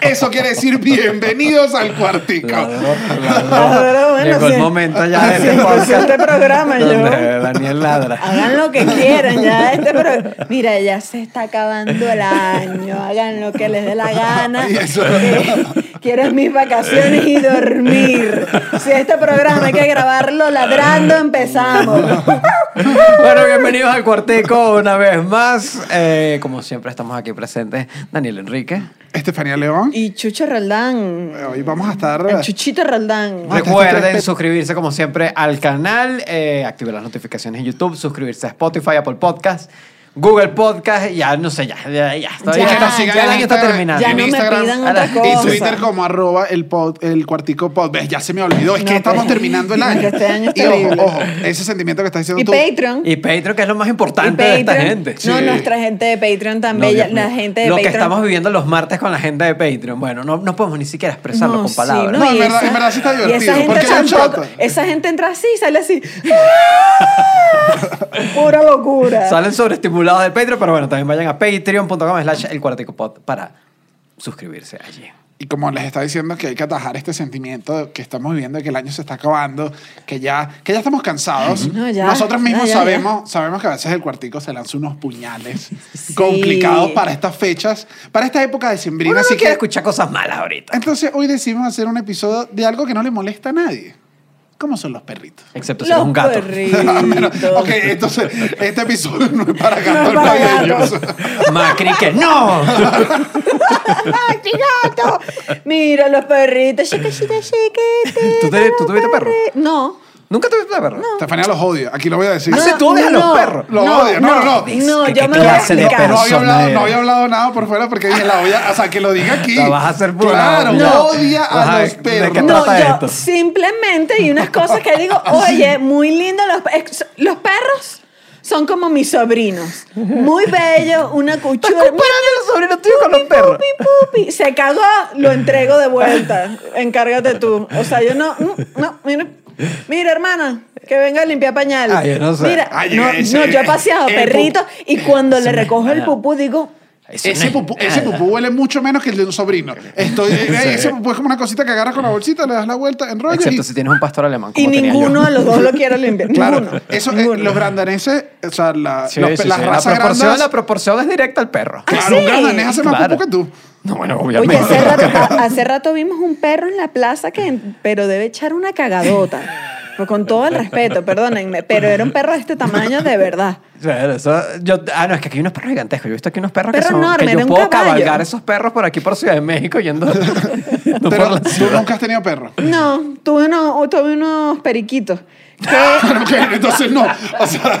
Eso quiere decir bienvenidos al cuartico. Bueno, Llegó el momento ya de este este programa yo. Daniel ladra. Hagan lo que quieran ya. Este pro- Mira, ya se está acabando el año. Hagan lo que les dé la gana. Y eso- Eh, Quiero mis vacaciones y dormir. Si este programa hay que grabarlo ladrando, empezamos. Bueno, bienvenidos al Cuartico una vez más. Eh, como siempre estamos aquí presentes Daniel Enrique. Estefanía León. Y Chucho Roldán. Hoy vamos a estar. El Chuchito Roldán. Recuerden suscribirse como siempre al canal, eh, activar las notificaciones en YouTube, suscribirse a Spotify, Apple Podcast, Google Podcast, ya no sé, ya, ya, ya. Estoy- Ya, ya, nos sigan ya el en año está Instagram. terminando. Ya en no me Instagram, pidan otra cosa. Y Twitter como arroba el, pod- el cuartico pod. ¿Ves? Ya se me olvidó. Es que estamos terminando el que año. este año es y ojo, terrible. ojo, ese sentimiento que estás diciendo Y tú. Patreon. Y Patreon, que es lo más importante de esta Patreon. gente. No, Sí. nuestra gente de Patreon No, también. Dios la gente de Lo que Patreon. estamos viviendo los martes con la gente de Patreon. Bueno, no, no podemos ni siquiera expresarlo No, con sí, palabras. No, en y verdad- en verdad sí está Y divertido, esa gente porque es un tampoco. shot. Esa gente entra así y sale así. Pura locura. Salen sobreestimulados del Patreon, pero bueno, también vayan a patreon.com slash el cuartico pod para suscribirse allí. Y como les está diciendo que hay que atajar este sentimiento que estamos viviendo de que el año se está acabando, que ya, que ya estamos cansados. No, ya, Nosotros mismos ya, sabemos, sabemos que a veces el cuartico se lanza unos puñales complicados para estas fechas, para esta época de Uno sembrina. no Así quiere que escuchar cosas malas ahorita. entonces hoy decidimos hacer un episodio de algo que no le molesta a nadie. ¿Cómo son los perritos? Excepto si eres Los un gato. perritos. ok, entonces este episodio no es para No gatos es para navideños. Macri que no. ¡Ay, qué gato! Mira los perritos. Chica, chica, chiquitito, ¿Tú te- tú tuviste perro? No. ¿Nunca tuviste perro? Estefanía los odia, aquí lo voy a decir. Ah, sí, tú odias a los perros. Lo odia, no, no, no. No, ¿Qué- yo me voy a de explicar. No había, hablado, no había hablado nada por fuera porque dije, la voy a, o sea, que lo diga aquí. La vas a hacer por Claro, la- odia a Ajá, los ¿de perros. No, yo esto? simplemente y unas cosas que digo, oye, muy lindo los, ex- los perros. Son como mis sobrinos. Muy bellos, una cuchura. comparando los sobrinos tuyos con los perros? Pupi, pupi. Se cagó, lo entrego de vuelta. Encárgate tú. O sea, yo no, no, no, mira. Mira, hermana, que venga a limpiar pañales. Ah, yo no sé. Mira, Ay, no, ese- no, yo he paseado el perritos y cuando le recojo el pupú digo, Ese pupú, ese pupú huele mucho menos que el de un sobrino. Estoy, eh, ese pupú es como una cosita que agarras con la bolsita, le das la vuelta, enrollas Excepto y... si tienes un pastor alemán. y como tenía ninguno yo. de los dos lo quiero limpiar. Claro, ninguno. eso, eh, ninguno. los grandaneses, o sea, la, Sí, los- sí, las sí. razas la proporción, grandes... la proporción es directa al perro. Claro, ¿Ah, un grandanés hace más Claro. pupú que tú. No, bueno, Oye, obviamente. hace rato, hace rato vimos un perro en la plaza que, pero debe echar una cagadota. Pues con todo el respeto, perdónenme, pero era un perro de este tamaño de verdad. Claro, eso- yo, ah, no, es que aquí hay unos perros gigantescos. Yo he visto aquí unos perros que Perro son. enorme, que yo un puedo caballo. cabalgar esos perros por aquí por Ciudad de México yendo. no por Pero la tú ciudad. nunca has tenido perro. No, tuve unos, tuve unos periquitos. Que, Entonces no. O sea,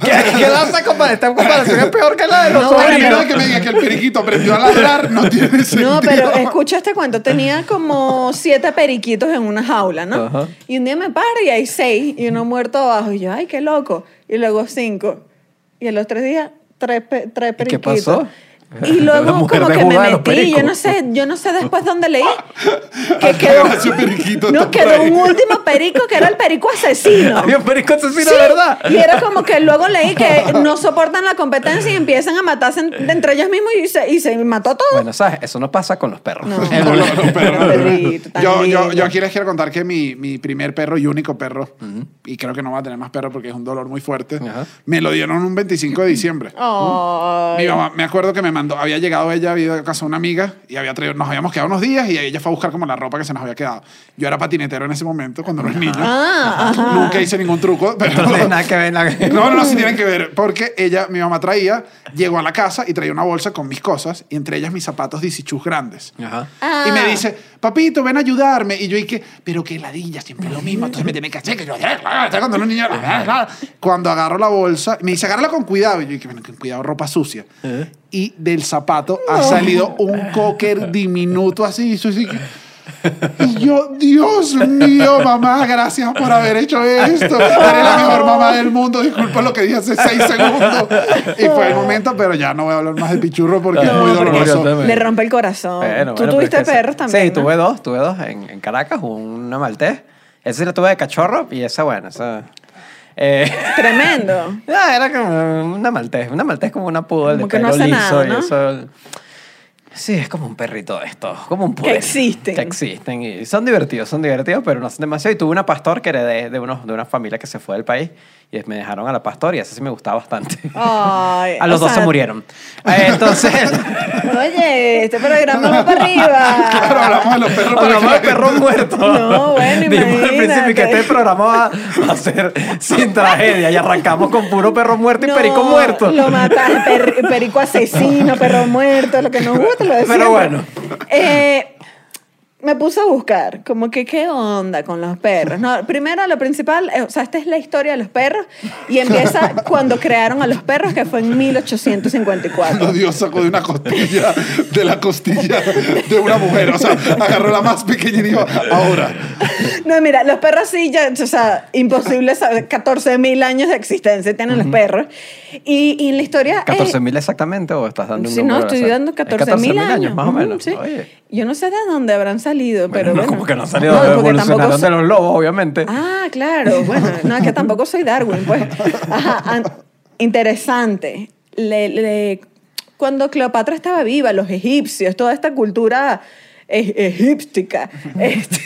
¿Qué, qué danza? Esta comparación es peor que la de los No, primero que me diga que el periquito aprendió a ladrar no tiene sentido. no, pero escucha este cuento. Tenía como siete periquitos en una jaula, ¿no? Ajá. Y un día me paro y hay seis y uno muerto abajo. Y yo, ay, qué loco. Y luego cinco. Y a los tres días, tres, tres ¿Y qué periquitos. pasó? Y luego como que me los metí, yo no sé, yo no sé después dónde leí, que quedó, no, quedó un último perico que era el perico asesino. Había un perico asesino, Sí, ¿verdad? Y era como que luego leí que no soportan la competencia y empiezan a matarse en- entre ellos mismos y se, y se mató todo. Bueno, ¿sabes? Eso no pasa con los perros. No. El- No, no, no, perro, no, no, no. Perrito, tan Yo, yo, yo aquí les quiero contar que mi, mi primer perro y único perro, y creo que no va a tener más perro porque es un dolor muy fuerte, Ajá. me lo dieron un 25 de diciembre. Mi mamá, me acuerdo que me mandó, había llegado ella, había ido a casa de una amiga y había traído, nos habíamos quedado unos días y ella fue a buscar como la ropa que se nos había quedado. Yo era patinetero en ese momento, cuando era niño. Ah, ajá. Nunca hice ningún truco, pero... No tiene nada que ver. nada que- No, no, no, sí tienen que ver. Porque ella, mi mamá traía, llegó a la casa y traía una bolsa con mis cosas, y entre ellas mis zapatos Disichus grandes. Ajá. Ah. Y me dice, papito, ven a ayudarme. Y yo dije, pero qué ladilla, siempre lo mismo. Entonces me tiene que hacer que yo... Cuando era un niño... Cuando agarro la bolsa, me dice, agárrala con cuidado. Y yo dije, bueno, con cuidado, ropa sucia. Y del zapato ha salido un cocker diminuto así. Y yo, Dios mío, mamá, gracias por haber hecho esto. Eres la mejor mamá del mundo. Disculpa lo que dije hace seis segundos. Y fue el momento, pero ya no voy a hablar más de pichurro porque es No, muy porque doloroso. Le rompe el corazón. Bueno, Tú bueno, tuviste es que perros también. Sí, ¿no? tuve dos, tuve dos en, en Caracas, una maltés. Esa la tuve de cachorro y esa, bueno, esa... Eh, Tremendo. ah, era como una maltés, una maltés como una Como de que no pelo hace liso nada, y ¿no? eso... Sí, es como un perrito de estos, como un poder. existen. Que existen y son divertidos, son divertidos, pero no son demasiado. Y tuve una pastor que era de, de, unos, de una familia que se fue del país y me dejaron a la pastor y esa sí me gustaba bastante. Ay, a los dos se murieron. Eh, Entonces, Oye, este programa va para arriba. Claro, hablamos de los perros para hablamos de perros muertos. No, bueno, Dijimos al principio que este programa va, va a ser sin tragedia y arrancamos con puro perro muerto y No, perico muerto. Lo mata, per- perico asesino, perro muerto, lo que nos gusta, lo de Pero bueno. Eh, me puse a buscar, como que qué onda con los perros. No, primero, lo principal, eh, o sea, esta es la historia de los perros y empieza cuando crearon a los perros, que fue en 1854. Dios sacó de una costilla, de la costilla de una mujer. O sea, agarró la más pequeña y dijo, ahora. No, mira, los perros sí, ya, o sea, imposible saber, 14 mil años de existencia tienen los perros. Y, y en la historia... eh, 14 mil exactamente o estás dando un Si no, estoy dando Es 14 mil años. más o menos. sí. Oye. Yo no sé de dónde habrán salido, pero Bueno, bueno. como que no No, porque evolucionaron tampoco de los lobos, obviamente. Ah, claro. Bueno, no, es que tampoco soy Darwin, pues. Ajá, interesante. Le- le- cuando Cleopatra estaba viva, los egipcios, toda esta cultura e- egíptica, este,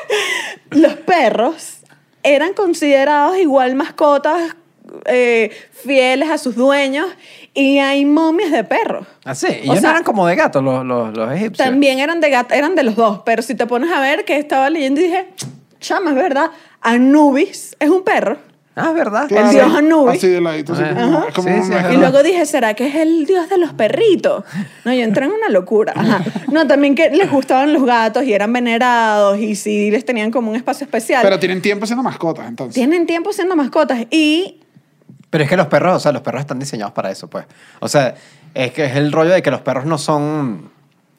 los perros eran considerados igual mascotas eh, fieles a sus dueños y hay momias de perros. Ah, sí. Y O ellos no sea, eran como de gatos los, los, los egipcios. También eran de gato, eran de los dos, pero si te pones a ver que estaba leyendo y dije, chama, es verdad, Anubis es un perro. Ah, ¿verdad? Claro, dios Anubis. Así de ladito, así como, es como Sí, sí, es Y luego dije, ¿será que es el dios de los perritos? No, yo entré en una locura. Ajá. No, también que les gustaban los gatos y eran venerados y sí les tenían como un espacio especial. Pero tienen tiempo siendo mascotas, entonces. Tienen tiempo siendo mascotas y Pero es que los perros, o sea, los perros están diseñados para eso, pues. O sea, es que es el rollo de que los perros no son...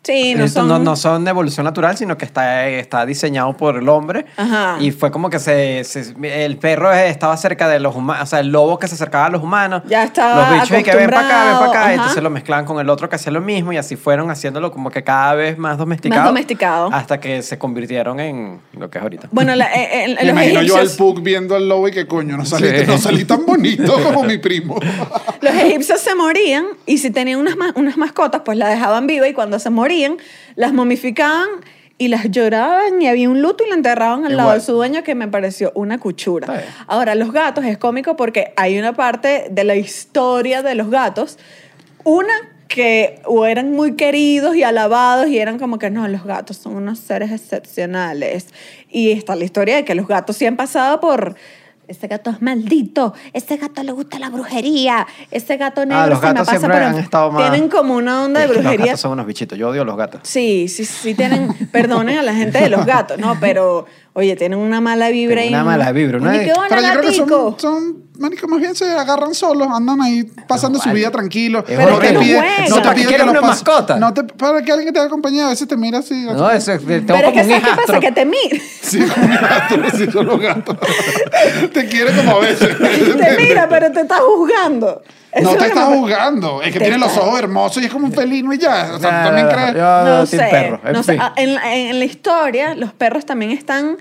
sí, no son... no, no son de evolución natural, sino que está, está diseñado por el hombre. Ajá. Y fue como que se, se- el perro estaba cerca de los humanos, o sea, el lobo que se acercaba a los humanos. Ya estaba Los bichos y que ven para acá, ven para acá. Entonces lo mezclaban con el otro que hacía lo mismo y así fueron haciéndolo como que cada vez más domesticado. Más domesticado. Hasta que se convirtieron en lo que es ahorita. Bueno, la- eh, eh, Me los imagino yo al. Pug viendo al lobo y que coño, no salí, Sí. no salí tan bonito como mi primo. Los egipcios se morían y si tenían unas, unas mascotas, pues las dejaban vivas y cuando se morían, las momificaban y las lloraban y había un luto y la enterraban al lado de su dueño que me pareció una cuchura. Ahora, los gatos es cómico porque hay una parte de la historia de los gatos, una que o eran muy queridos y alabados y eran como que no, los gatos son unos seres excepcionales. Y está la historia de que los gatos sí han pasado por... Este gato es maldito, este gato le gusta la brujería, este gato negro Ah, los se me gatos pasa siempre por han en- estado más- Tienen como una onda de que Los brujería. gatos son unos bichitos. Yo odio a los gatos. Sí, sí, sí tienen, perdonen a la gente de los gatos, ¿no? Pero, oye, tienen una mala vibra. Y una mala vibra, ¿no? Pero yo creo que son, son marico, más bien se agarran solos, andan ahí pasando No, su vale. vida tranquilo. Pero es no que te no pide, juegan. no te ¿Para qué pide quieres que una lo pases- mascota? No te, para que alguien te acompañe, a veces te mira así. No, eso es- tengo Pero es como que un ¿sabes qué pasa? Que te mira, Sí, como un gato, sí, son los gatos. te quiere como a veces. te mira, pero te está juzgando. Eso No es te que está me- juzgando. Es que Te tiene los ojos hermosos y es como un felino y ya. O sea, tú también crees. No Ah, sé, team perro, en no sé. Ah, En, en la historia, los perros también están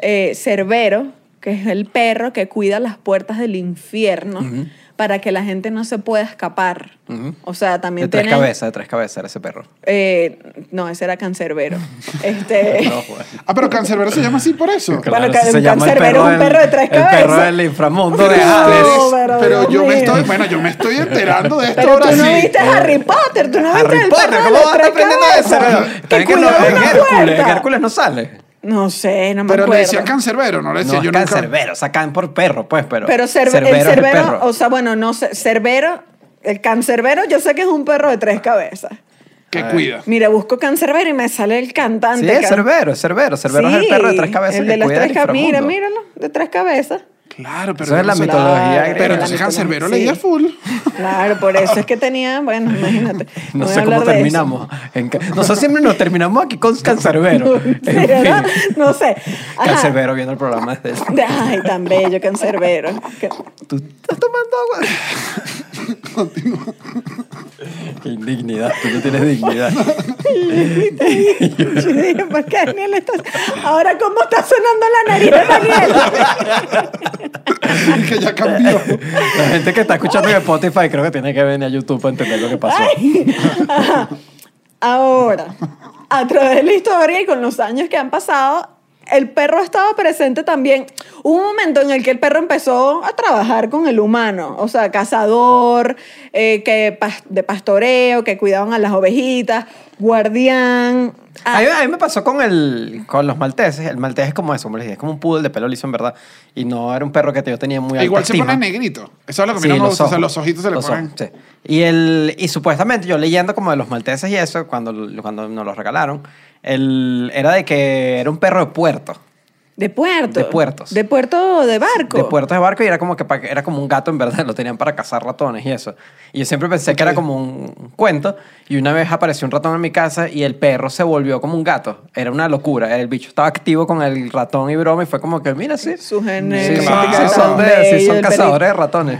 eh, Cerbero, que es el perro que cuida las puertas del infierno para que la gente no se pueda escapar. Ujú. O sea, también De tres tienen- cabezas, de tres cabezas era ese perro. Eh, no, ese era cancerbero. Este, No, joder. Ah, pero Cancerbero se llama así por eso. Bueno, Claro, un se llama el cancerbero es un perro de tres El perro cabezas. del inframundo Pero, de Hades. ustedes- pero pero yo me estoy, bueno, yo me estoy enterando de esto Pero ahora tú no sí. viste Harry Potter, tú no viste Harry el Potter, perro de ¿cómo vas a aprendiendo eso? cabezas? Que es que no, cuidaba en una Hércules. Hércules no sale. No sé, no me Pero le acuerdo. decían cancerbero, no le decía No, yo nunca. cancerbero, sacan por perro, pues, pero. Pero Cerve- Cerbero el es el cerbero, perro. o sea, bueno, no sé, cerbero, el cancerbero yo sé que es un perro de tres cabezas. Que cuida. Mira, busco cancerbero y me sale el cantante. Sí, es que- Cerbero, es Cerbero. Cerbero es el perro de tres cabezas El de las cuida tres cabezas. Mira, míralo, de tres cabezas. Claro, pero. Eso es la no sé- mitología Claro, griega. Pero entonces cancerbero sí. leía full. Claro, por eso es que tenía, bueno, imagínate. No sé cómo eso. terminamos. En Nosotros siempre nos terminamos aquí con Cancerbero. Fin. No sé. Ajá. Cancerbero viendo el programa desde De- Ay, tan bello, cancerbero. ¿Tú estás tomando agua? Qué indignidad, tú no tienes dignidad. Yo dije, ¿por qué Daniel está... Ahora, ¿cómo está sonando la nariz de Daniel? que ya cambió. La gente que está escuchando en Spotify creo que tiene que venir a YouTube para entender lo que pasó. Ahora, a través de la historia y con los años que han pasado, el perro ha estado presente también. Hubo un momento en el que el perro empezó a trabajar con el humano, o sea, cazador, eh, que de pastoreo, que cuidaban a las ovejitas, guardián. Ah, A mí, a mí me pasó con, el, con los malteses. El maltés es como eso, como les dije, es como un poodle de pelo liso, en verdad. Y no era un perro que yo tenía muy alta Igual se estima. pone negrito. Eso es lo que a mí Sí, no me los. O sea, los ojitos se le Los ponen. ojos, sí. Y, el, y supuestamente, yo leyendo como de los malteses y eso, cuando, cuando nos los regalaron, el, era de que era un perro de puerto. de puerto. de puertos. De puerto de barco. De puerto de barco y era como que pa- era como un gato en verdad, lo tenían para cazar ratones y eso. Y yo siempre pensé que era como un cuento y una vez apareció un ratón en mi casa y el perro se volvió como un gato. Era una locura. El bicho estaba activo con el ratón y broma y fue como que, mira, sí. Su Sí, genética son- claro. sí son, de- sí son cazadores de ratones.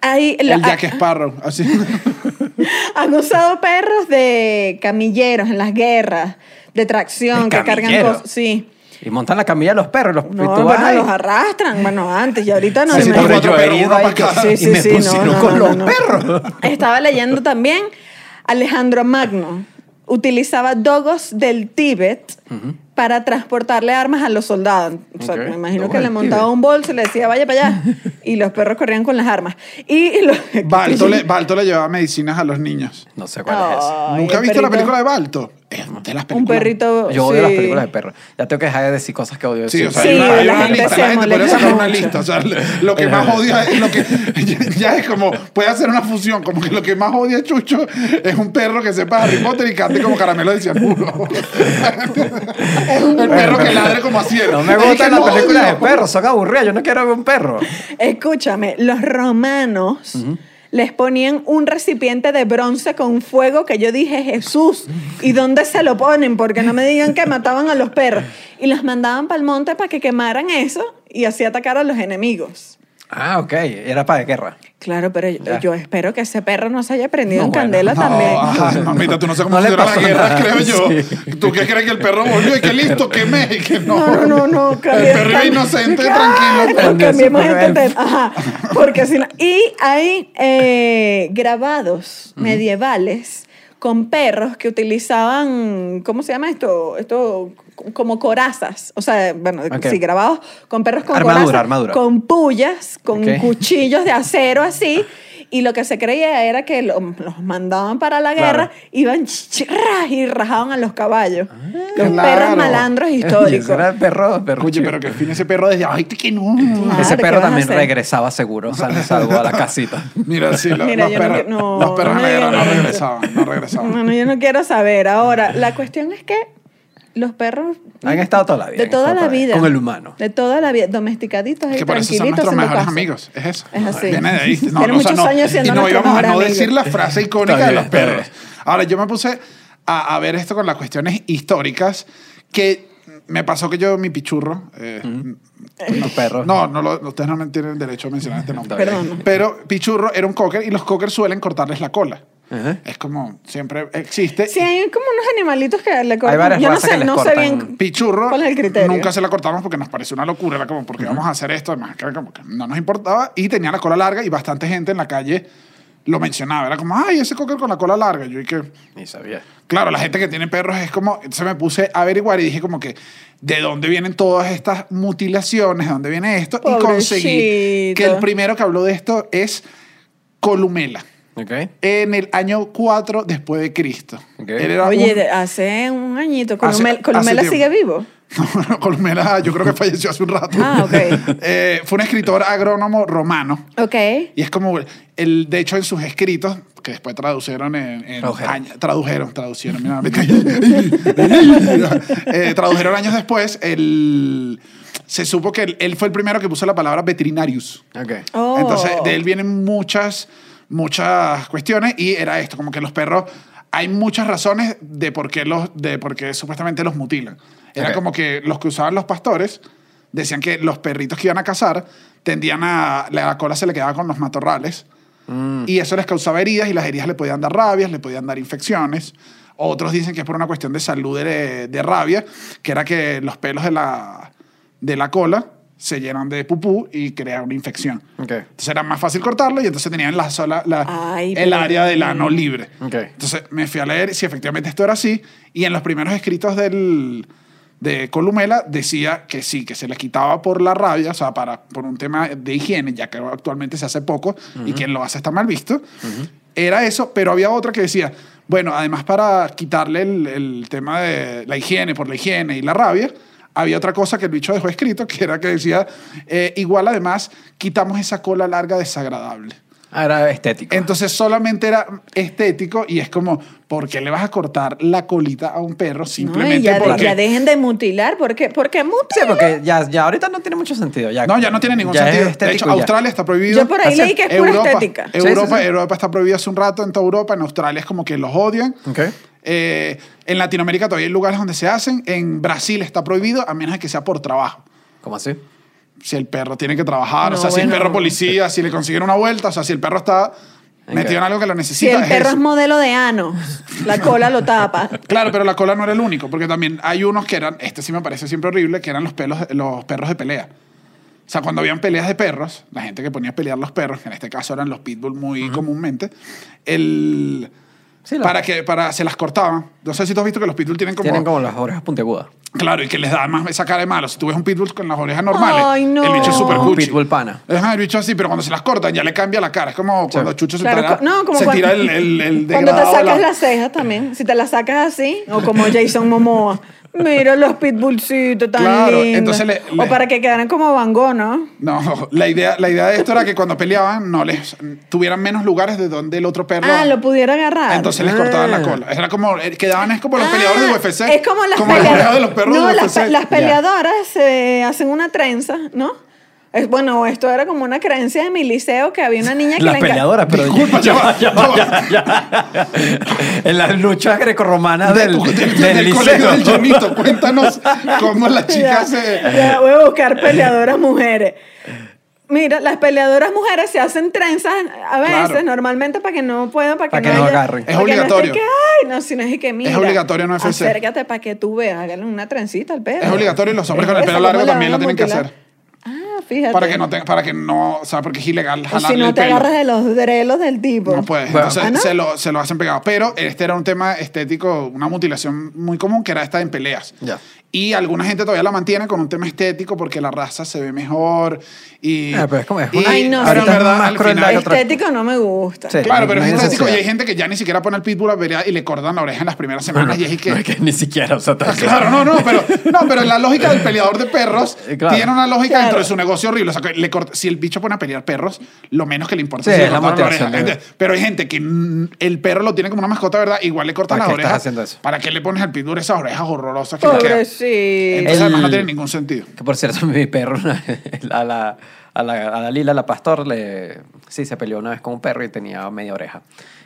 Ahí, la- El Jack Sparrow. Así. Han usado perros de camilleros en las guerras, de tracción, ¿De que cargan cosas. Sí. Y montan la camilla a los perros. Los, No, tú vas bueno, ahí. los arrastran. Bueno, antes y ahorita no. Sí, sí, me- yo y Sí, me sí, sí, pusieron no, no, con no, los no. perros. Estaba leyendo también, Alejandro Magno utilizaba dogos del Tíbet para transportarle armas a los soldados. O sea, me imagino que le montaba Tíbet. un bolso y le decía, vaya para allá. Y los perros corrían con las armas. Y los... Balto le, Balto le llevaba medicinas a los niños. No sé cuál es ¿Nunca has visto la película de Balto? Es de las películas. Un perrito... Yo odio las películas de perros. Ya tengo que dejar de decir cosas que odio. Sí, o sea, Sí, hay una, hay la una gente lista. se La gente podría molesta sacar una lista. O sea, lo que más odia es lo que. Ya es como. Puede hacer una fusión. Como que lo que más odia Chucho es un perro que sepa Harry Potter y cante como caramelo de cianuro. El perro que ladre como así. No me gustan las películas de odio. perros, son aburridas. Yo no quiero ver un perro. Escúchame, los romanos les ponían un recipiente de bronce con fuego que yo dije, Jesús, ¿y dónde se lo ponen? Porque no me digan que mataban a los perros. Y los mandaban para el monte para que quemaran eso y así atacar a los enemigos. Ah, ok. Era para guerra. Claro, pero yo, espero que ese perro no se haya prendido No, en bueno, candela No, también. ay, mamita, tú no sabes cómo No le funciona la pasó guerra, nada, creo yo. sí. ¿Tú qué crees que el perro volvió y que listo, quemé? Y que no. No, no, no, no. El perro iba inocente, tranquilo. Cambiemos Eso fue este él. tema. Ajá. Porque si no- Y hay eh, grabados medievales con perros que utilizaban, ¿cómo se llama esto? Esto como corazas. O sea, bueno, Ok. sí, grabados con perros con Armadura, corazas, armadura. con pullas, con cuchillos de acero así. Y lo que se creía era que lo- los mandaban para la Claro. guerra, iban chirras y rajaban a los caballos. los Claro. perros malandros históricos. Ese era el perro, perro Oye, pero que fin ese perro desde. Ay, que no. Claro, Ese ¿qué perro vas a también hacer? regresaba seguro, sano y salvo a la casita. Mira, sí, lo- Mira, los, yo no perros, que- no, los perros no me no eso. regresaban, no regresaban. Bueno, yo no quiero saber. Ahora, la cuestión es que los perros... Han estado toda la vida. De toda la vida. Con el humano. De toda la vida. Domesticaditos ahí, que por eso son tranquilitos nuestros mejores casa. amigos. Es eso. Es así. Viene de ahí. No, Tiene no, o sea, muchos no. años siendo Y no íbamos a no amigo. decir la frase icónica Está de bien, los bien. perros. Ahora, yo me puse a, a ver esto con las cuestiones históricas que me pasó que yo, mi pichurro, eh, Tu perro. no, no lo- ustedes no me tienen derecho a mencionar este nombre. Perdón. Pero Pichurro era un cocker y los cockers suelen cortarles la cola. Ajá. Es como siempre existe. Sí, hay como unos animalitos que le cortan. varias Yo no razas sé, que les no sé cortan. bien Pichurro, cuál es el criterio. nunca se la cortamos porque nos pareció una locura. Era como, porque vamos a hacer esto? Además, que era como que no nos importaba. Y tenía la cola larga y bastante gente en la calle lo mencionaba. Era como, ay, ese cocker con la cola larga. Yo y que, Ni sabía. claro, la gente que tiene perros es como, entonces me puse a averiguar y dije como que, ¿de dónde vienen todas estas mutilaciones? ¿De dónde viene esto? Y conseguí Pobrecito. que el primero que habló de esto es Columela. Ok. En el año 4 después de Cristo. Ok. Él era Oye, un- hace un añito. Hace- Columel- hace ¿Columela tiempo. sigue vivo? No, Columela, yo creo que falleció hace un rato. Ah, ok. Eh, fue un escritor agrónomo romano. Ok. Y es como, el, de hecho, en sus escritos, que después tradujeron en... en Tradujeron. año- tradujeron, traducieron. mira, me. Eh, tradujeron años después. El, se supo que él, él fue el primero que puso la palabra veterinarius. Ok. Oh. Entonces, de él vienen muchas, muchas cuestiones y era esto, como que los perros, hay muchas razones de por qué, los, de por qué supuestamente los mutilan. Era como que los que usaban los pastores decían que los perritos que iban a cazar tendían a, la cola se le quedaba con los matorrales y eso les causaba heridas y las heridas le podían dar rabias, le podían dar infecciones. Otros dicen que es por una cuestión de salud de, de rabia, que era que los pelos de la, de la cola se llenan de pupú y crea una infección. Ok. Entonces era más fácil cortarlo y entonces tenían la sola, la- Ay, el área del ano libre. Entonces me fui a leer si efectivamente esto era así y en los primeros escritos del, de Columela decía que sí, que se les quitaba por la rabia, o sea, para, por un tema de higiene, ya que actualmente se hace poco y quien lo hace está mal visto. Era eso, pero había otra que decía, bueno, además para quitarle el, el tema de la higiene, por la higiene y la rabia, había otra cosa que el bicho dejó escrito, que era que decía, eh, igual además quitamos esa cola larga desagradable. Ah, era estético. Entonces solamente era estético y es como, ¿por qué le vas a cortar la colita a un perro No, simplemente y ya, de- porque... ya dejen de mutilar. ¿Por qué, ¿Por qué Sí, mutilan? porque ya, ya ahorita no tiene mucho sentido. Ya, No, ya no tiene ningún ya es sentido. De hecho. Australia está prohibido. Yo por ahí leí que es pura Europa, estética. Sí, sí, Europa, sí. Europa está prohibido hace un rato en toda Europa. En Australia es como que los odian. Ok. Eh, en Latinoamérica todavía hay lugares donde se hacen. En Brasil está prohibido a menos de que sea por trabajo. ¿Cómo así? Si el perro tiene que trabajar, o No, sea, si el bueno. perro policía, si le consiguen una vuelta, o sea, si el perro está metido en algo que lo Si necesita. el es perro eso. es modelo de ano, la cola lo tapa. Claro, pero la cola no era el único, porque también hay unos que eran, este sí me parece siempre horrible, que eran los, pelos, los perros de pelea. O sea, cuando habían peleas de perros, la gente que ponía a pelear los perros, que en este caso eran los pitbull muy comúnmente, el, Sí, para que para se las cortaban. No sé si tú has visto que los pitbull tienen como, Tienen como las orejas puntiagudas. claro, y que les da más esa cara de malo. Si tú ves un pitbull con las orejas normales, Ay, no. el bicho es súper Un cuchi. pitbull pana. Ajá, el bicho así, pero cuando se las cortan ya le cambia la cara. Es como cuando Chucho se, Claro, tira, co- no, como se cuando- tira el, el, el Cuando te degradado de sacas la- las cejas también, si te las sacas así, o como Jason Momoa. Mira los pitbullcitos tan Claro, lindos. entonces le- le- O para que quedaran como Van Gogh, ¿no? No, la idea, la idea de esto era que cuando peleaban no les tuvieran menos lugares de donde el otro perro. Ah, lo pudiera agarrar. Entonces les Ah. cortaban la cola. Era como, eh, quedaban es como los Ah, peleadores de UFC. Es como las las pelea- orejas de los perros No, de las, UFC. pe- las peleadoras se hacen una trenza, ¿no? Es, bueno, esto era como una creencia de mi liceo que había una niña que Las le peleadoras, pero Disculpa, ya, ya va, ya, ya va, ya, ya. En las luchas grecorromanas del, Del, del, del colegio liceo. del Jonito. Cuéntanos cómo la chica Ya, se... ya, voy a buscar peleadoras mujeres. Mira, las peleadoras mujeres se hacen trenzas a veces, Claro. normalmente para que no puedan, para que, Para que no haya- agarren. para Es que no esté obligatorio. que, ay, no, si no es que mira. obligatorio en UFC. Acércate para que tú veas, háganle una trencita al perro. Es obligatorio y los hombres con el Eso, pelo ¿cómo largo le también van lo tienen que mutilar? hacer. Fíjate. Para que no, te- para que no, o sea, porque es ilegal jalarle si no el te pelo. agarras de los drelos del tipo. No puedes. Bueno. Entonces ¿Ah, no? se, lo, se lo hacen pegado. Pero este era un tema estético, una mutilación muy común que era esta en peleas. Ya. Y alguna gente todavía la mantiene con un tema estético porque la raza se ve mejor. Y, Ah, pero es como- es y- una- Ay, no, pero en sí. verdad, más al crueldad final- otra- Estético no me gusta. Sí. Claro, pero No es hay estético y hay gente que ya ni siquiera pone el pitbull a pelear y le cortan la oreja en las primeras semanas. y es que, No es que ni siquiera, o sea, Ah, Claro, no, no, pero, no, pero la lógica del peleador de perros Eh, claro. tiene una lógica Claro. dentro de su negocio horrible. O sea, que le corta- si el bicho pone a pelear perros, lo menos que le importa Sí, es si le la motivación oreja. de- Gente- Pero hay gente que mm, el perro lo tiene como una mascota, ¿verdad? Igual le cortan ¿Para las qué estás orejas. haciendo eso? ¿Para qué le pones al pitbull esas orejas horrorosas que le quedan? Pobrecito. Entonces, El- además, no tiene ningún sentido. Que por cierto, mi perro, a la, a la, a la Lila, la pastor, le, sí, se peleó una vez con un perro y tenía media oreja.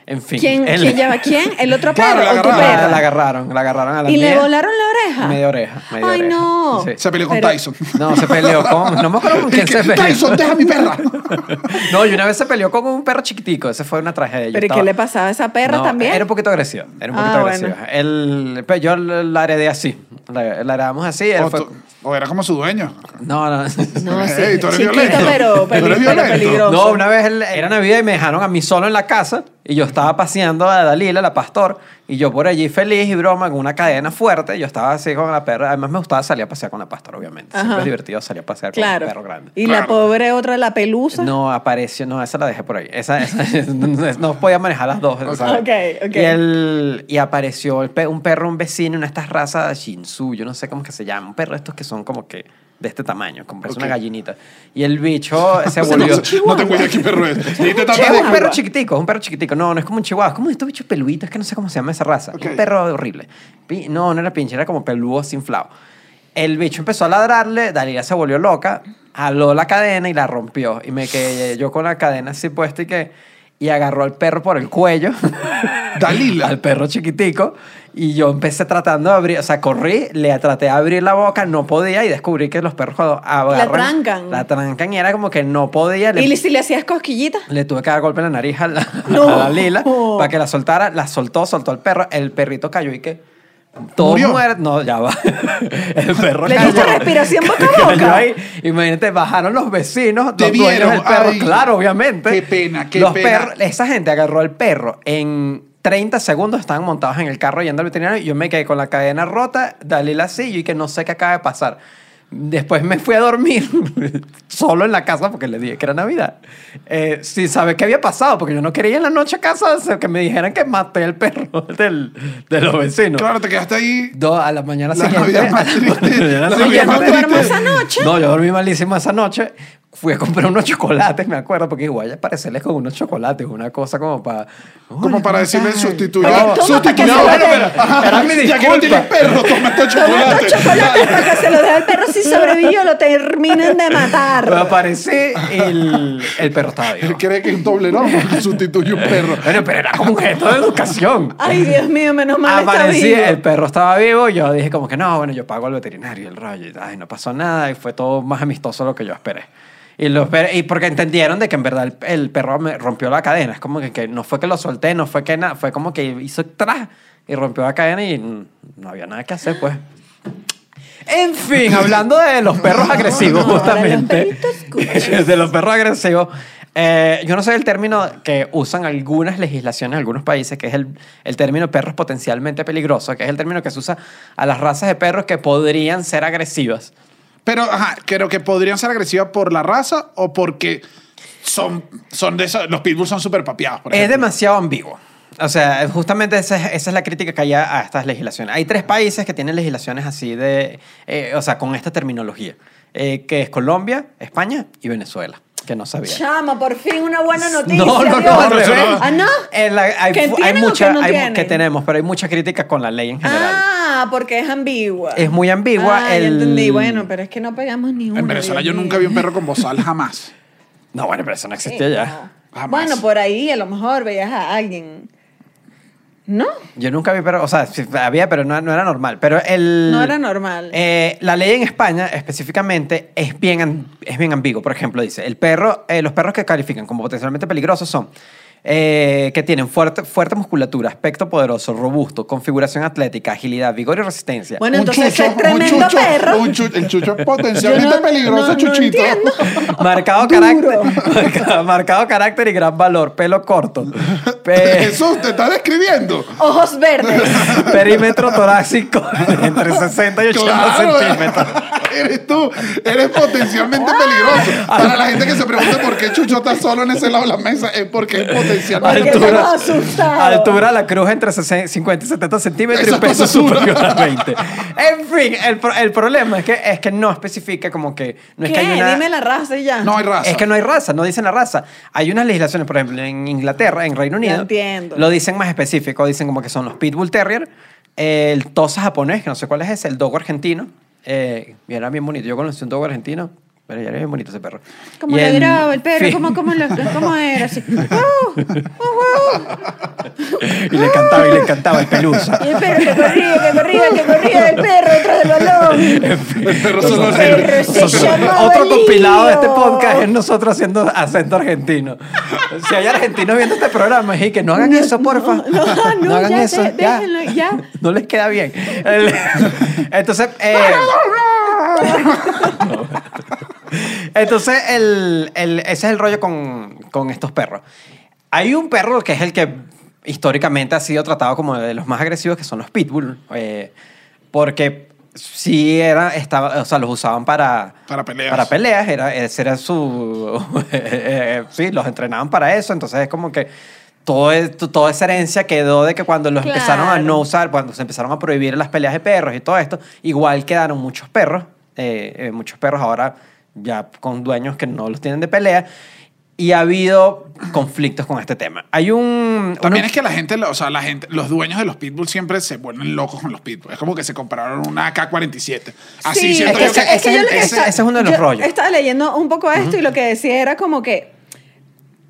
En fin. ¿Quién, ¿Quién lleva quién? ¿El otro Claro, perro la o tu agarraron. La, perro? la agarraron, la agarraron a la ¿Y le volaron la oreja? Media oreja, media Ay, oreja. no. Sí. Se peleó con Pero- Tyson. No, se peleó con. No me acuerdo con quién se peleó. Tyson, deja a mi perra. No, y una vez se peleó con un perro chiquitico. Esa fue una tragedia. ¿Pero estaba- qué le pasaba a esa perra No, también? Era un poquito agresiva. Era un poquito Ah, agresiva. bueno. El, pues yo la heredé así. La, la heredamos así. él O, fue- tú- o era como su dueño. No, no. No, sí. Tú eres Chiquito, violento. pero, Tú eres peli- pero violento. peligroso. No, una vez él- era Navidad y me dejaron a mí solo en la casa y yo estaba paseando a Dalila, la pastor, y yo por allí feliz y broma con una cadena fuerte. Yo estaba así con la perra. Además me gustaba salir a pasear con la pastor, obviamente. Siempre Ajá. es divertido salir a pasear con Claro. un perro grande. Y la pobre otra, la pelusa. No, apareció, no, esa la dejé por ahí. Esa, esa- no, podía manejar las dos. ¿sabes? Ok, ok. Y, el, y apareció el pe- un perro, un vecino, una de estas razas Shinsu, yo no sé cómo es que se llama, un perro de estos que son como que de este tamaño, como parece Ok. una gallinita. Y el bicho se volvió... no, no tengo idea qué perro es. Es un perro chiquitico, es un perro chiquitico. No, no es como un chihuahua, es como estos bichos peluditos, es que no sé cómo se llama esa raza. Ok. Un perro horrible. No, no era pinche, era como peludo inflado. El bicho empezó a ladrarle, Dalila se volvió loca, jaló la cadena y la rompió. Y me quedé yo con la cadena así puesta y que... Y agarró al perro por el cuello. Dalila. al perro chiquitico. Y yo empecé tratando de abrir, o sea, corrí, le traté de abrir la boca, no podía y descubrí que los perros agarran... trancan. La trancan y era como que no podía. le- ¿Y si le hacías cosquillitas? le tuve que dar golpe en la nariz a la, No. a la Lila para que la soltara. La soltó, soltó al perro. El perrito cayó y que Todos Murió. muertos. No, ya va. El perro ¿Le diste cayó. respiración boca a Cayó boca? ahí. Imagínate, bajaron los vecinos, Te los dueños vieron, del perro. ay. claro, obviamente. Qué pena, qué Los pena. perros- esa gente agarró al perro en 30 segundos, estaban montados en el carro yendo al veterinario. Y yo me quedé con la cadena rota, Dalila así, y que no sé qué acaba de pasar. Después me fui a dormir solo en la casa porque le dije que era Navidad. Eh, sin saber qué había pasado, porque yo no quería ir en la noche a casa que me dijeran que maté al perro del, de los vecinos. Claro, te quedaste ahí. Do- a la mañana La siguiente. Navidad más a la triste. mañana La siguiente- Navidad más ¿No duermo triste. esa noche? No, yo dormí malísimo esa noche. Fui a comprar unos chocolates, me acuerdo, porque igual ya parecerles con unos chocolates, una cosa como para. Como para toma que Sustituyó. se lo Bueno, pero- Ya que no tienes perro, toma estos Toma chocolates. estos chocolates para que se los dé al perro si sobrevivió, lo terminen de matar. Me aparecí y el, el perro estaba Él vivo. cree que es un doble no, sustituye un perro. Bueno, pero era como un gesto de educación. Ay, Dios mío, menos mal está Aparecí, vivo. el perro estaba vivo, yo dije como que no, bueno, yo pago al veterinario el rollo, y, ay, no pasó nada, y fue todo más amistoso de lo que yo esperé. Y, lo esperé- y porque entendieron de que en verdad el, el perro me rompió la cadena, es como que, que no fue que lo solté, no fue que nada, fue como que hizo tras y rompió la cadena y no había nada que hacer, pues. En fin, hablando de los perros agresivos, no, los justamente. de los perros agresivos. eh, yo no sé el término que usan algunas legislaciones en algunos países, que es el, el término perros potencialmente peligrosos, que es el término que se usa a las razas de perros que podrían ser agresivas. Pero, ajá, creo que podrían ser agresivas por la raza o porque son, son de esos. Los pitbulls son súper papeados, por Es demasiado ambiguo. O sea, justamente esa es, esa es la crítica que hay a, a estas legislaciones. Hay tres países que tienen legislaciones así de, eh, o sea, con esta terminología, eh, que es Colombia, España y Venezuela, que no sabía. Chama, por fin una buena noticia. No, no, no, Dios. al revés. Ah, no. En la- hay, ¿Que hay o mucha, que no hay mu- tienen? que tenemos, pero hay mucha crítica con la ley en general. Ah, porque es ambigua. Es muy ambigua. Ah, ya el- entendí. Bueno, pero es que no pegamos ni uno. En Venezuela yo nunca vi un perro con bozal, jamás. No, bueno, pero eso no existe Sí, ya. no. Jamás. Bueno, por ahí a lo mejor veías a alguien. ¿No? Yo nunca vi, pero, o sea, sí, había, pero no, no era normal. Pero el. No era normal. Eh, la ley en España específicamente es bien, es bien ambiguo. Por ejemplo, dice, el perro, eh, los perros que califican como potencialmente peligrosos son eh, que tienen fuerte, fuerte musculatura, aspecto poderoso, robusto, configuración atlética, agilidad, vigor y resistencia. Bueno, Un entonces chucho, es tremendo un chucho, perro. un el chucho es potencialmente no- peligroso, no- no chuchito. Marcado carácter, marcado, marcado carácter y gran valor, pelo corto, Pe- Eso te está describiendo. Ojos verdes. perímetro torácico entre 60 y 80 Claro, centímetros. eres tú, eres potencialmente peligroso. Para la gente que se pregunta por qué Chucho está solo en ese lado de la mesa, es porque es potencialmente Altura. Altura la cruz entre 60 50 y 70 centímetros Esa y peso superior a 20. En fin, el, el problema es que, es que no especifica como que... No es ¿Qué? que hay una, Dime la raza y ya. No hay raza. Es que no hay raza, no dicen la raza. Hay unas legislaciones, por ejemplo, en Inglaterra, en Reino Unido. entiendo. Lo dicen más específico, dicen como que son los Pitbull Terrier, el Tosa japonés, que no sé cuál es ese, el Dogo argentino. Eh, era bien bonito. Yo conocí un Dogo argentino, pero ya era bien bonito ese perro. Como Y le graba el perro, sí. ¿cómo, cómo, lo- cómo era así. ¡Uh! ¡Uh, uh! y le cantaba y le cantaba el pelusa. Y el perro que corría, que corría, que corría, el perro detrás del balón. El perro El solo perro se Nosotros- llamaba otro compilado de este podcast es nosotros haciendo acento argentino. Si hay argentinos viendo este programa, es que no hagan eso, porfa. no, no, hagan ya eso. ya. déjenlo, ya. No les queda bien. El- entonces, eh, entonces el, el- ese es el rollo con, con estos perros. Hay un perro que es el que históricamente ha sido tratado como de los más agresivos, que son los pitbull, eh, porque sí era, estaba, o sea, los usaban para, Para peleas. Para peleas, era, ese era su... eh, sí, los entrenaban para eso, entonces es como que todo, es- toda esa herencia quedó de que cuando los empezaron a Claro. no usar, cuando se empezaron a prohibir las peleas de perros y todo esto, igual quedaron muchos perros, eh, eh, muchos perros ahora ya con dueños que no los tienen de pelea. Y ha habido conflictos con este tema. Hay un... También uno- es que la gente, o sea, la gente, los dueños de los pitbulls siempre se vuelven locos con los pitbulls. Es como que se compraron una AK-47. Así Sí, siento es que yo que ese- es uno de los yo rollos. Estaba leyendo un poco esto y lo que decía era como que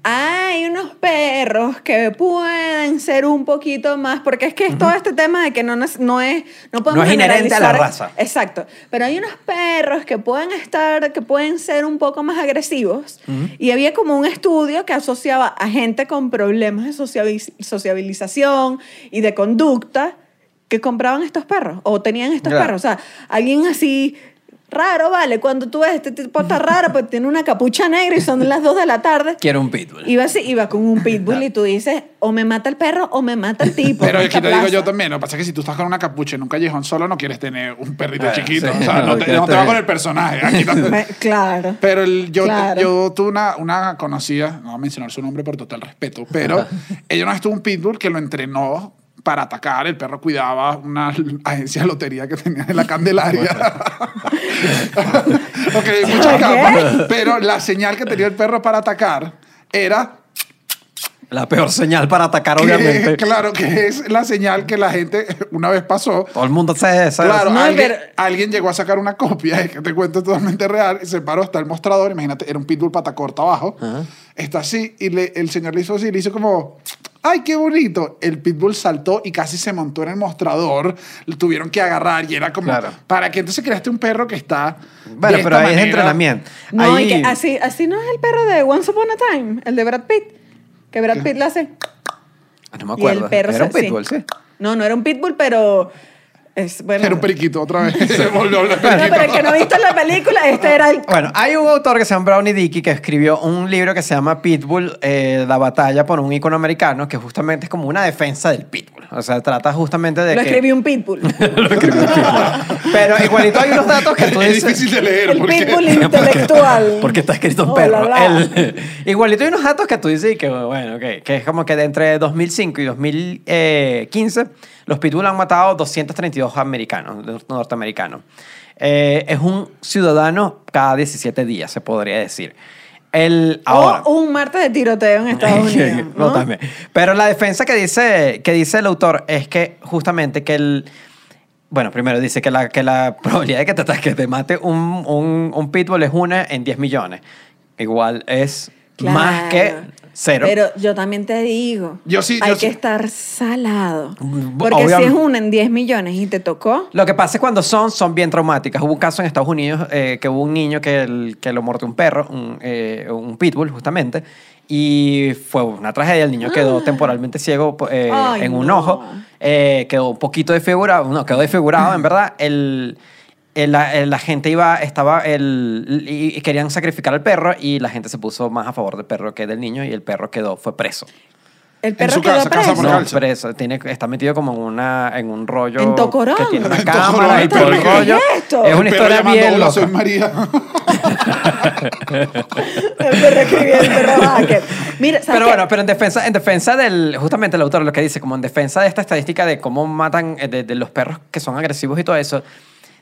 hay unos perros que pueden ser un poquito más, porque es que es todo este tema de que no, nos- no es, no podemos No es inherente a la raza. Exacto. Pero hay unos perros que pueden estar, que pueden ser un poco más agresivos. Y había como un estudio que asociaba a gente con problemas de sociabi- sociabilización y de conducta que compraban estos perros o tenían estos Claro. perros. O sea, alguien así raro, vale, cuando tú ves este tipo está raro, pues tiene una capucha negra y son las 2 de la tarde. Quiero un pitbull. Iba así, iba con un pitbull y tú dices, o me mata el perro o me mata el tipo. Pero aquí te digo yo también, lo que pasa es que si tú estás con una capucha en un callejón solo, no quieres tener un perrito Ah, chiquito. sí, o sea, no, no, te, no va con el personaje. Aquí no- Me- Claro. Pero el- yo, Claro. yo tuve una, una conocida, no voy a mencionar su nombre por total respeto, pero ella una vez tuvo un pitbull que lo entrenó para atacar. El perro cuidaba una agencia de lotería que tenía en la Candelaria. ok, muchas capas. Pero la señal que tenía el perro para atacar era La peor señal para atacar, que- obviamente. claro, que es la señal que la gente una vez pasó. Todo el mundo sabe esa. Claro, No, alguien, pero- alguien llegó a sacar una copia, es que te cuento totalmente real, se paró hasta el mostrador, imagínate, era un pitbull pata corta abajo, está así, y le- el señor le hizo así, le hizo como, ¡ay, qué bonito! El pitbull saltó y casi se montó en el mostrador, lo tuvieron que agarrar y era como, Claro. ¿para qué entonces creaste un perro que está... Bueno, de pero esta ahí es manera? entrenamiento. No, ahí, y que así, así no es el perro de Once Upon a Time, el de Brad Pitt. Que Brad Pitt le hace. Ah, No me Y acuerdo. el perro Era un se- pitbull, sí. No, no era un pitbull, pero. Es, bueno, Era un periquito otra vez, se volvió a hablar No, periquito. pero el que no ha visto la película, este era el. Bueno, hay un autor que se llama Brownie Dickey que escribió un libro que se llama Pitbull, eh, la batalla por un icono americano, que justamente es como una defensa del Pitbull. O sea, trata justamente de Lo que... escribió un pitbull. Lo escribió un Pitbull. Pero igualito hay unos datos que tú es dices... difícil de leer. El porque- pitbull intelectual. Porque está escrito en Oh, perro. la, la. El- igualito hay unos datos que tú dices y que, bueno, ok, que es como que de entre 2005 y 2015 los pitbull han matado 232 americanos, norteamericanos. Eh, es un ciudadano cada 17 días, se podría decir. El, ahora, O un martes de tiroteo en Estados Unidos. no, ¿no? también. Pero la defensa que dice, que dice el autor es que justamente que el... Bueno, primero dice que la, que la probabilidad de que te, que te mate un, un, un pitbull es una en 10 millones. Igual es más que. Cero. Pero yo también te digo, Yo sí, hay yo que sí. estar salado. Porque si obviamente. es una en 10 millones y te tocó, Lo que pasa es cuando son, son bien traumáticas. Hubo un caso en Estados Unidos eh, que hubo un niño que, el- que lo mordió un perro, un, eh, un pitbull justamente, y fue una tragedia. El niño quedó temporalmente ciego eh, Ah. Ay, en un no. ojo, eh, quedó un poquito desfigurado, no, quedó desfigurado en verdad. El- la, la gente iba, estaba, el, y, y querían sacrificar al perro y la gente se puso más a favor del perro que del niño y el perro quedó, fue preso. el perro su quedó casa, casa preso. por No, preso. Tiene, está metido como en, una, en un rollo. En Tocorón. Que tiene una En cámara y el todo el rollo. ¿Qué es una perro historia bien "Hola, loca. soy María. El perro escribió el perro. Mira, ¿sabes Pero qué? bueno, pero en defensa, en defensa del, justamente el autor lo que dice, como en defensa de esta estadística de cómo matan, eh, de, de los perros que son agresivos y todo eso,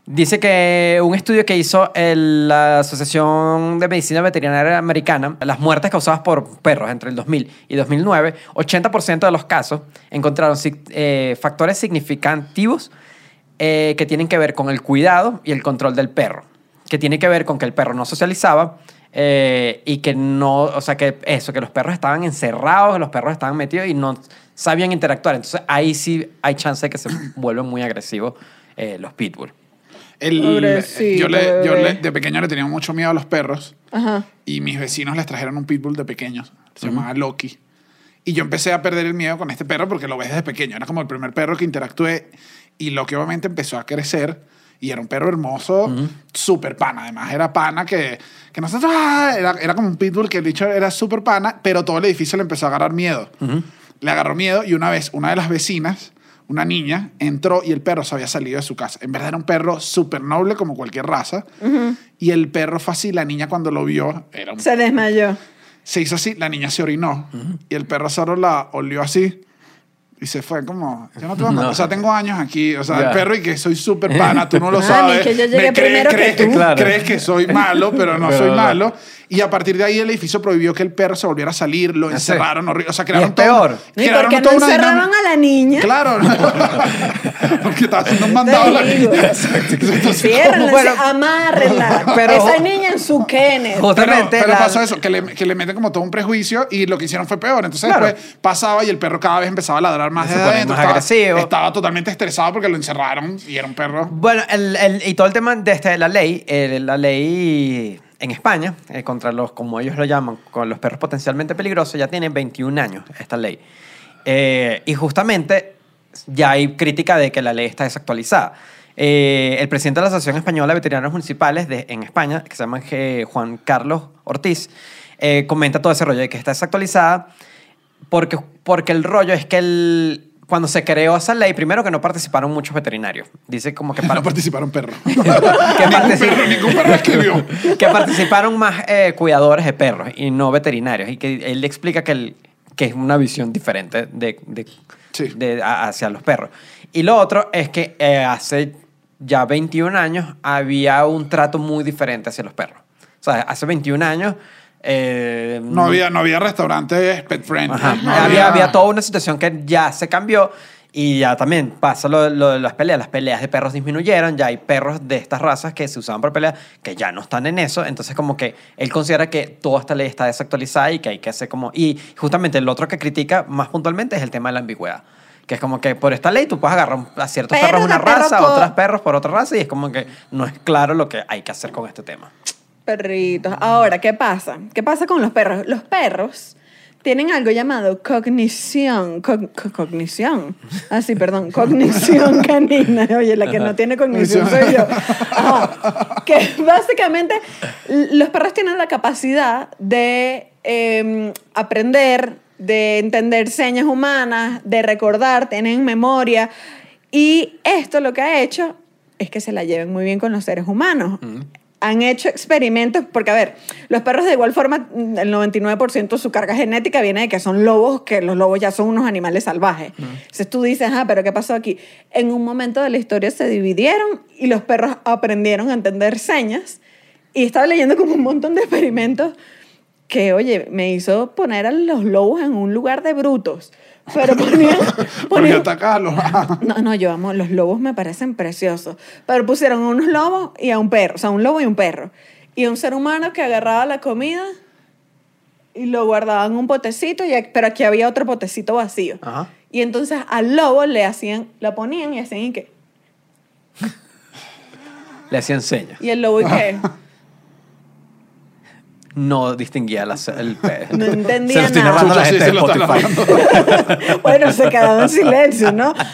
dice que un estudio que hizo el- la Asociación de Medicina Veterinaria Americana, las muertes causadas por perros entre el 2000 y 2009, 80% de los casos encontraron eh, factores significativos eh, que tienen que ver con el cuidado y el control del perro, que tiene que ver con que el perro no socializaba eh, y que no, o sea, que eso, que los perros estaban encerrados, los perros estaban metidos y no sabían interactuar. Entonces ahí sí hay chance de que se vuelvan muy agresivos los pitbull. El- yo le, yo le- de pequeño le tenía mucho miedo a los perros. Ajá. Y mis vecinos les trajeron un pitbull de pequeños. Se llamaba Loki. Y yo empecé a perder el miedo con este perro porque lo ves desde pequeño. Era como el primer perro que interactué. Y Loki obviamente empezó a crecer. Y era un perro hermoso, súper pana. Además, era pana que, que nosotros... ¡ah! Era, era como un pitbull que el dicho era súper pana, pero todo el edificio le empezó a agarrar miedo. Le agarró miedo y una vez una de las vecinas, una niña, entró y el perro se había salido de su casa. En verdad era un perro súper noble como cualquier raza. Y el perro fue así. La niña cuando lo vio era un Se desmayó. se hizo así, la niña se orinó y el perro solo la olió así y se fue como, yo no te voy a. No. O sea, tengo años aquí, o sea, Ya. el perro y que soy súper pana, tú no lo Mami, sabes. que yo llegué Me crees- primero que crees tú. Claro. Crees que soy malo, pero no Pero soy malo. Y a partir de ahí el edificio prohibió que el perro se volviera a salir, lo encerraron horrible. O sea, Y crearon es todo- peor. ¿Y por qué no encerraron a la niña? Claro, porque estaba haciendo un mandado a la niña. Ciérrenla, Bueno, amárrenla. pero- Esa niña en su Kenneth. Pero, Justamente pero la- pasó eso, que le, que le meten como todo un prejuicio y lo que hicieron fue peor. Entonces Claro. después pasaba y el perro cada vez empezaba a ladrar más. Se ponía adentro, más estaba, agresivo. Estaba totalmente estresado porque lo encerraron y era un perro. Bueno, el, el- y todo el tema de este, la ley, la ley en España, eh, contra los, como ellos lo llaman, con los perros potencialmente peligrosos, ya tiene 21 años esta ley. Eh, y justamente ya hay crítica de que la ley está desactualizada. Eh, el presidente de la Asociación Española de Veterinarios Municipales de, en España, que se llama eh, Juan Carlos Ortiz, eh, comenta todo ese rollo de que está desactualizada porque, porque el rollo es que el, cuando se creó esa ley, primero que no participaron muchos veterinarios. Dice como que para- No participaron perros. que, ningún, partici- perro, ningún perro escribió. que participaron más eh, cuidadores de perros y no veterinarios. Y que él explica que, el- que es una visión diferente de, de- Sí. de- a- hacia los perros. Y lo otro es que eh, hace ya 21 años había un trato muy diferente hacia los perros. O sea, hace 21 años... eh, No había, no había restaurantes pet friendly. No había, había toda una situación que ya se cambió y ya también pasa lo, lo de las peleas. Las peleas de perros disminuyeron, ya hay perros de estas razas que se usaban para peleas que ya no están en eso. Entonces, como que él considera que toda esta ley está desactualizada y que hay que hacer como. Y justamente el otro que critica más puntualmente es el tema de la ambigüedad. Que es como que por esta ley tú puedes agarrar a ciertos Perros de una perro raza, co- otros perros por otra raza, y es como que no es claro lo que hay que hacer con este tema. Perritos. Ahora, ¿qué pasa? ¿Qué pasa con los perros? Los perros tienen algo llamado cognición. co- co- cognición. Ah, sí, perdón. Cognición canina. Oye, la que no tiene cognición soy yo. Ajá. Que básicamente los perros tienen la capacidad de em, aprender, de entender señas humanas, de recordar, tienen memoria. Y esto lo que ha hecho es que se la lleven muy bien con los seres humanos han hecho experimentos, porque a ver, los perros de igual forma, mm, el 99% de su carga genética viene de que son lobos, que los lobos ya son unos animales salvajes. Entonces tú dices, ah, pero ¿qué pasó aquí? En un momento de la historia se dividieron y los perros aprendieron a entender señas y estaba leyendo como un montón de experimentos que, oye, me hizo poner a los lobos en un lugar de brutos. Pero ponían, ponían- ataca a los- no, no, yo amo, los lobos me parecen preciosos. Pero pusieron a unos lobos y a un perro, o sea, un lobo y un perro. Y a un ser humano que agarraba la comida y lo guardaba en un potecito, y, pero aquí había otro potecito vacío. Ajá. Y entonces al lobo le hacían, la ponían y hacían y qué. Le hacían señas. Y el lobo y qué. No distinguía las- el pe- No entendía Se lo estoy nada. a la sí, gente de se lo Spotify. bueno, se quedaba en silencio, ¿no?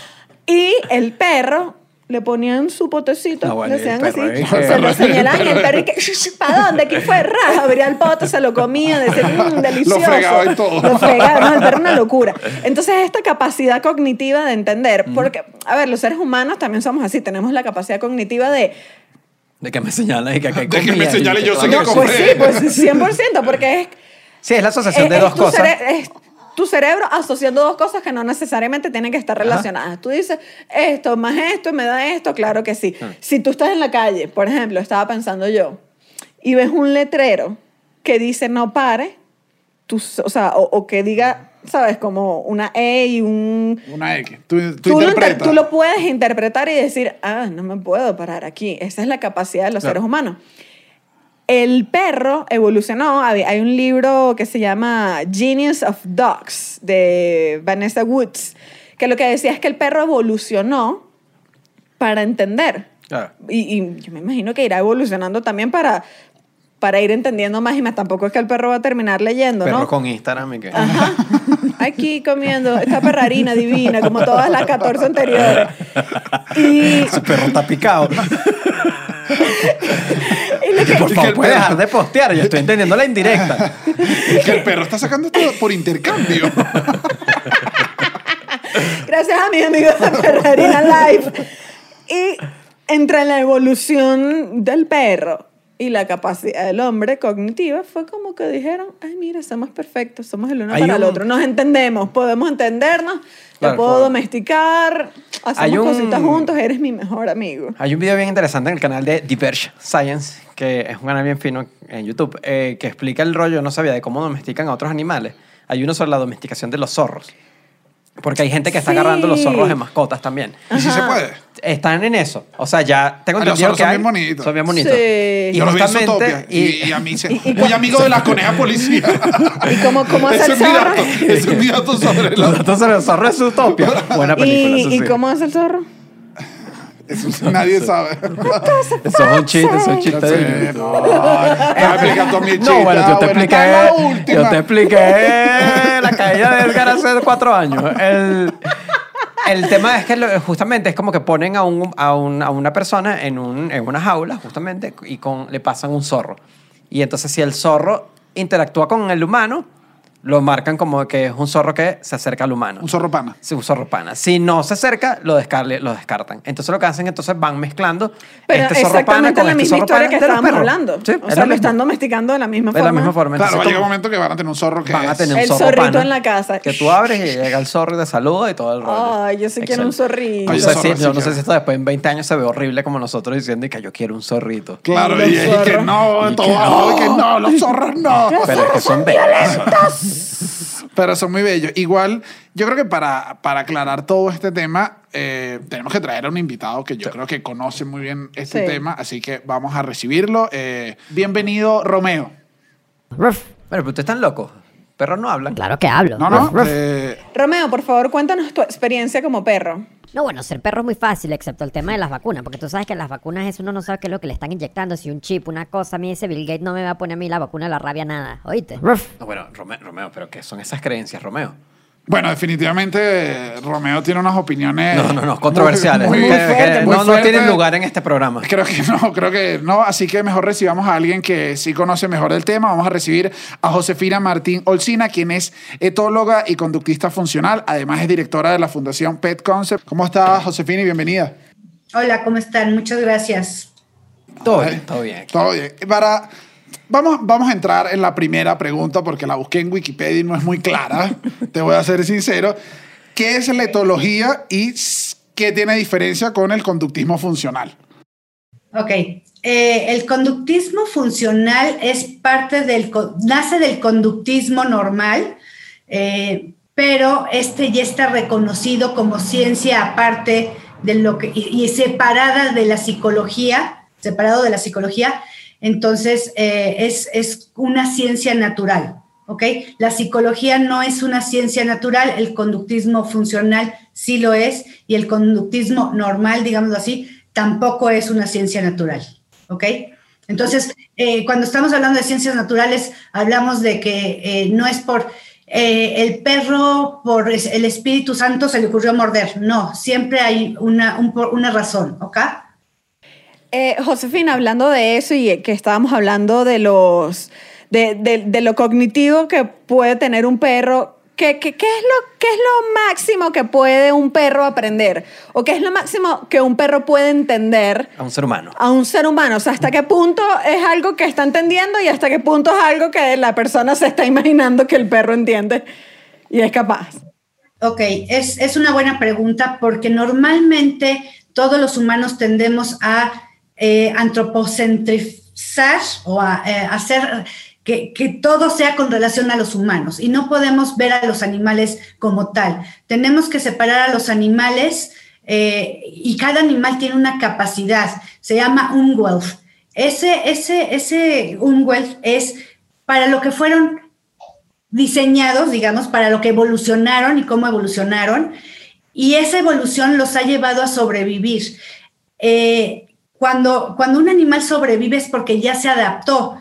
Y el perro le ponían su potecito, Ah, bueno, le hacían así, ahí que- se lo señalaban y el perro y que, ¿para dónde? ¿Quién fue? Raja, abría el pote, se lo comía, decía, mmm, delicioso. fregaba y todo. Lo fregaba, no, el perro era una locura. Entonces, esta capacidad cognitiva de entender, porque, a ver, los seres humanos también somos así, tenemos la capacidad cognitiva de, De que me señala y que aquí hay De que me señale, yo lo que pues sí, pues 100%, porque es Sí, es la asociación es- de es dos tu cosas. cere- es tu cerebro asociando dos cosas que no necesariamente tienen que estar relacionadas. Tú dices, esto más esto me da esto, claro que sí. Ah. Si tú estás en la calle, por ejemplo, estaba pensando yo, y ves un letrero que dice no pare, tú, o sea, o, o que diga, ¿sabes? Como una E y un... Una X. Tú, tú, Tú lo, tú puedes interpretar y decir, ah, no me puedo parar aquí. Esa es la capacidad de los Claro. seres humanos. El perro evolucionó. Hay hay un libro que se llama Genius of Dogs de Vanessa Woods, que lo que decía es que el perro evolucionó para entender. Claro. Y, y yo me imagino que irá evolucionando también para, para ir entendiendo más y más. Tampoco es que el perro va a terminar leyendo, Perro ¿no? con Instagram y que... Ajá. Aquí comiendo esta perrarina divina, como todas las 14 anteriores. Y, Ese perro está picado. y lo Que por favor, puede perro- dejar de postear. Yo estoy entendiendo la indirecta. Y que el perro está sacando esto por intercambio. gracias a mis amigos de Perrarina Live. Y entre la evolución del perro y la capacidad del hombre cognitiva, fue como que dijeron, ay, mira, somos perfectos, somos el uno Hay para el un- otro, nos entendemos, podemos entendernos, Claro, te puedo claro. domesticar, hacemos Hay un- cositas juntos, eres mi mejor amigo. Hay un video bien interesante en el canal de Diverge Science, que es un canal bien fino en YouTube, eh, que explica el rollo, no sabía, de cómo domestican a otros animales. Hay uno sobre la domesticación de los zorros. Porque hay gente que está Sí. agarrando los zorros de mascotas también. ¿Y si se puede? Están en eso. O sea, ya tengo Ah, los entendido zorros que son hay- bien bonitos. Son bien bonitos. Sí. Y Yo lo vi en. Zootopia. Y, y a mí se... y- y muy amigo de la coneja policía. ¿Y cómo, cómo hace Ese el es mi zorro? dato. Ese es mi dato sobre Los la... sobre los zorros es Utopia. Buena película, ¿Y, eso y sí. cómo hace el zorro? Eso nadie sabe. Eso es un chiste, eso es un No chiste. no. Me explica tú a mi chiste. No, bueno, yo te Ah, expliqué. está la última. Yo te expliqué la caída de Edgar hace cuatro años. El, el tema es que lo- justamente es como que ponen a, un, a, un- a una persona en, un, en una jaula, justamente, y con, le pasan un zorro. Y entonces, si el zorro interactúa con el humano, lo marcan como que es un zorro que se acerca al humano. Un zorro pana. Sí, un zorro pana. Si no se acerca, lo, descarle- lo descartan. Entonces lo que hacen, entonces van mezclando Pero este zorro pana exactamente con la este misma zorro historia pana que de estábamos hablando. Sí, o es sea, lo están domesticando de la misma De forma. la misma forma. Claro, va a Entonces, llegar un momento que van a tener un zorro que Van a tener un El zorro zorrito pana, en la casa. Que tú abres y llega el zorro y te saluda y todo el rollo. Ay, yo sí quiero un zorrito. No Oye, sé, zorro si, sí yo no sé si esto después en 20 años se ve horrible como nosotros diciendo que yo quiero un zorrito. Claro, Los y, y que no, Y todo que y no, los zorros no. Pero es que son bellos. Pero son muy bellos. Igual, yo creo que para, para aclarar todo este tema, eh, tenemos que traer a un invitado que yo creo que conoce muy bien este Sí. tema, así que vamos a recibirlo. Eh, bienvenido, Romeo. Ruff. Pero ustedes están locos. Perros no hablan. Claro que hablo. No, no. Ruff, ruff. eh, Romeo, por favor, cuéntanos tu experiencia como perro. No, bueno, ser perro es muy fácil, excepto el tema de las vacunas, porque tú sabes que las vacunas es uno no sabe qué es lo que le están inyectando, si un chip, una cosa, a mí ese Bill Gates no me va a poner a mí la vacuna de la rabia nada, ¿oíste? Ruff. No, bueno, Romeo, Romeo, pero ¿qué son esas creencias, Romeo? Bueno, definitivamente Romeo tiene unas opiniones. No, no, no, controversiales. muy- que- muy que fuertes, muy no, no tienen lugar en este programa. Creo que no, creo que no. Así que mejor recibamos a alguien que sí conoce mejor el tema. Vamos a recibir a Josefina Martín Olcina, quien es etóloga y conductista funcional. Además, es directora de la Fundación Pet Concept. ¿Cómo está, Josefina? Y bienvenida. Hola, ¿cómo están? Muchas gracias. Todo bien, todo bien. Todo bien. Para, vamos, vamos a entrar en la primera pregunta porque la busqué en Wikipedia y no es muy clara. te voy a ser sincero. ¿Qué es la etología y qué tiene diferencia con el conductismo funcional? Ok. Eh, el conductismo funcional es parte del, nace del conductismo normal, eh, pero este ya está reconocido como ciencia aparte de lo que, y, y separada de la psicología, separado de la psicología, entonces eh, es, es una ciencia natural. ¿ok? La psicología no es una ciencia natural, el conductismo funcional sí lo es, y el conductismo normal, digámoslo así, tampoco es una ciencia natural, ¿ok? Entonces, eh, cuando estamos hablando de ciencias naturales, hablamos de que eh, no es por el perro, por el Espíritu Santo se le ocurrió morder, no, siempre hay una, una razón, ¿ok? Eh, Josefina, hablando de eso y que estábamos hablando de los de, de- de lo cognitivo que puede tener un perro, ¿qué, qué, qué es lo, ¿qué es lo máximo que puede un perro aprender? ¿O qué es lo máximo que un perro puede entender A un ser humano. a un ser humano? O sea, ¿hasta qué punto es algo que está entendiendo y hasta qué punto es algo que la persona se está imaginando que el perro entiende y es capaz? Ok, es, es una buena pregunta porque normalmente todos los humanos tendemos a eh, antropocentrizar o eh, hacer que, todo sea con relación a los humanos y no podemos ver a los animales como tal. Tenemos que separar a los animales eh, y cada animal tiene una capacidad, se llama Umwelt. Ese, ese, ese Umwelt es para lo que fueron diseñados, digamos, para lo que evolucionaron y cómo evolucionaron. Y esa evolución los ha llevado a sobrevivir. Cuando, cuando un animal sobrevive es porque ya se adaptó.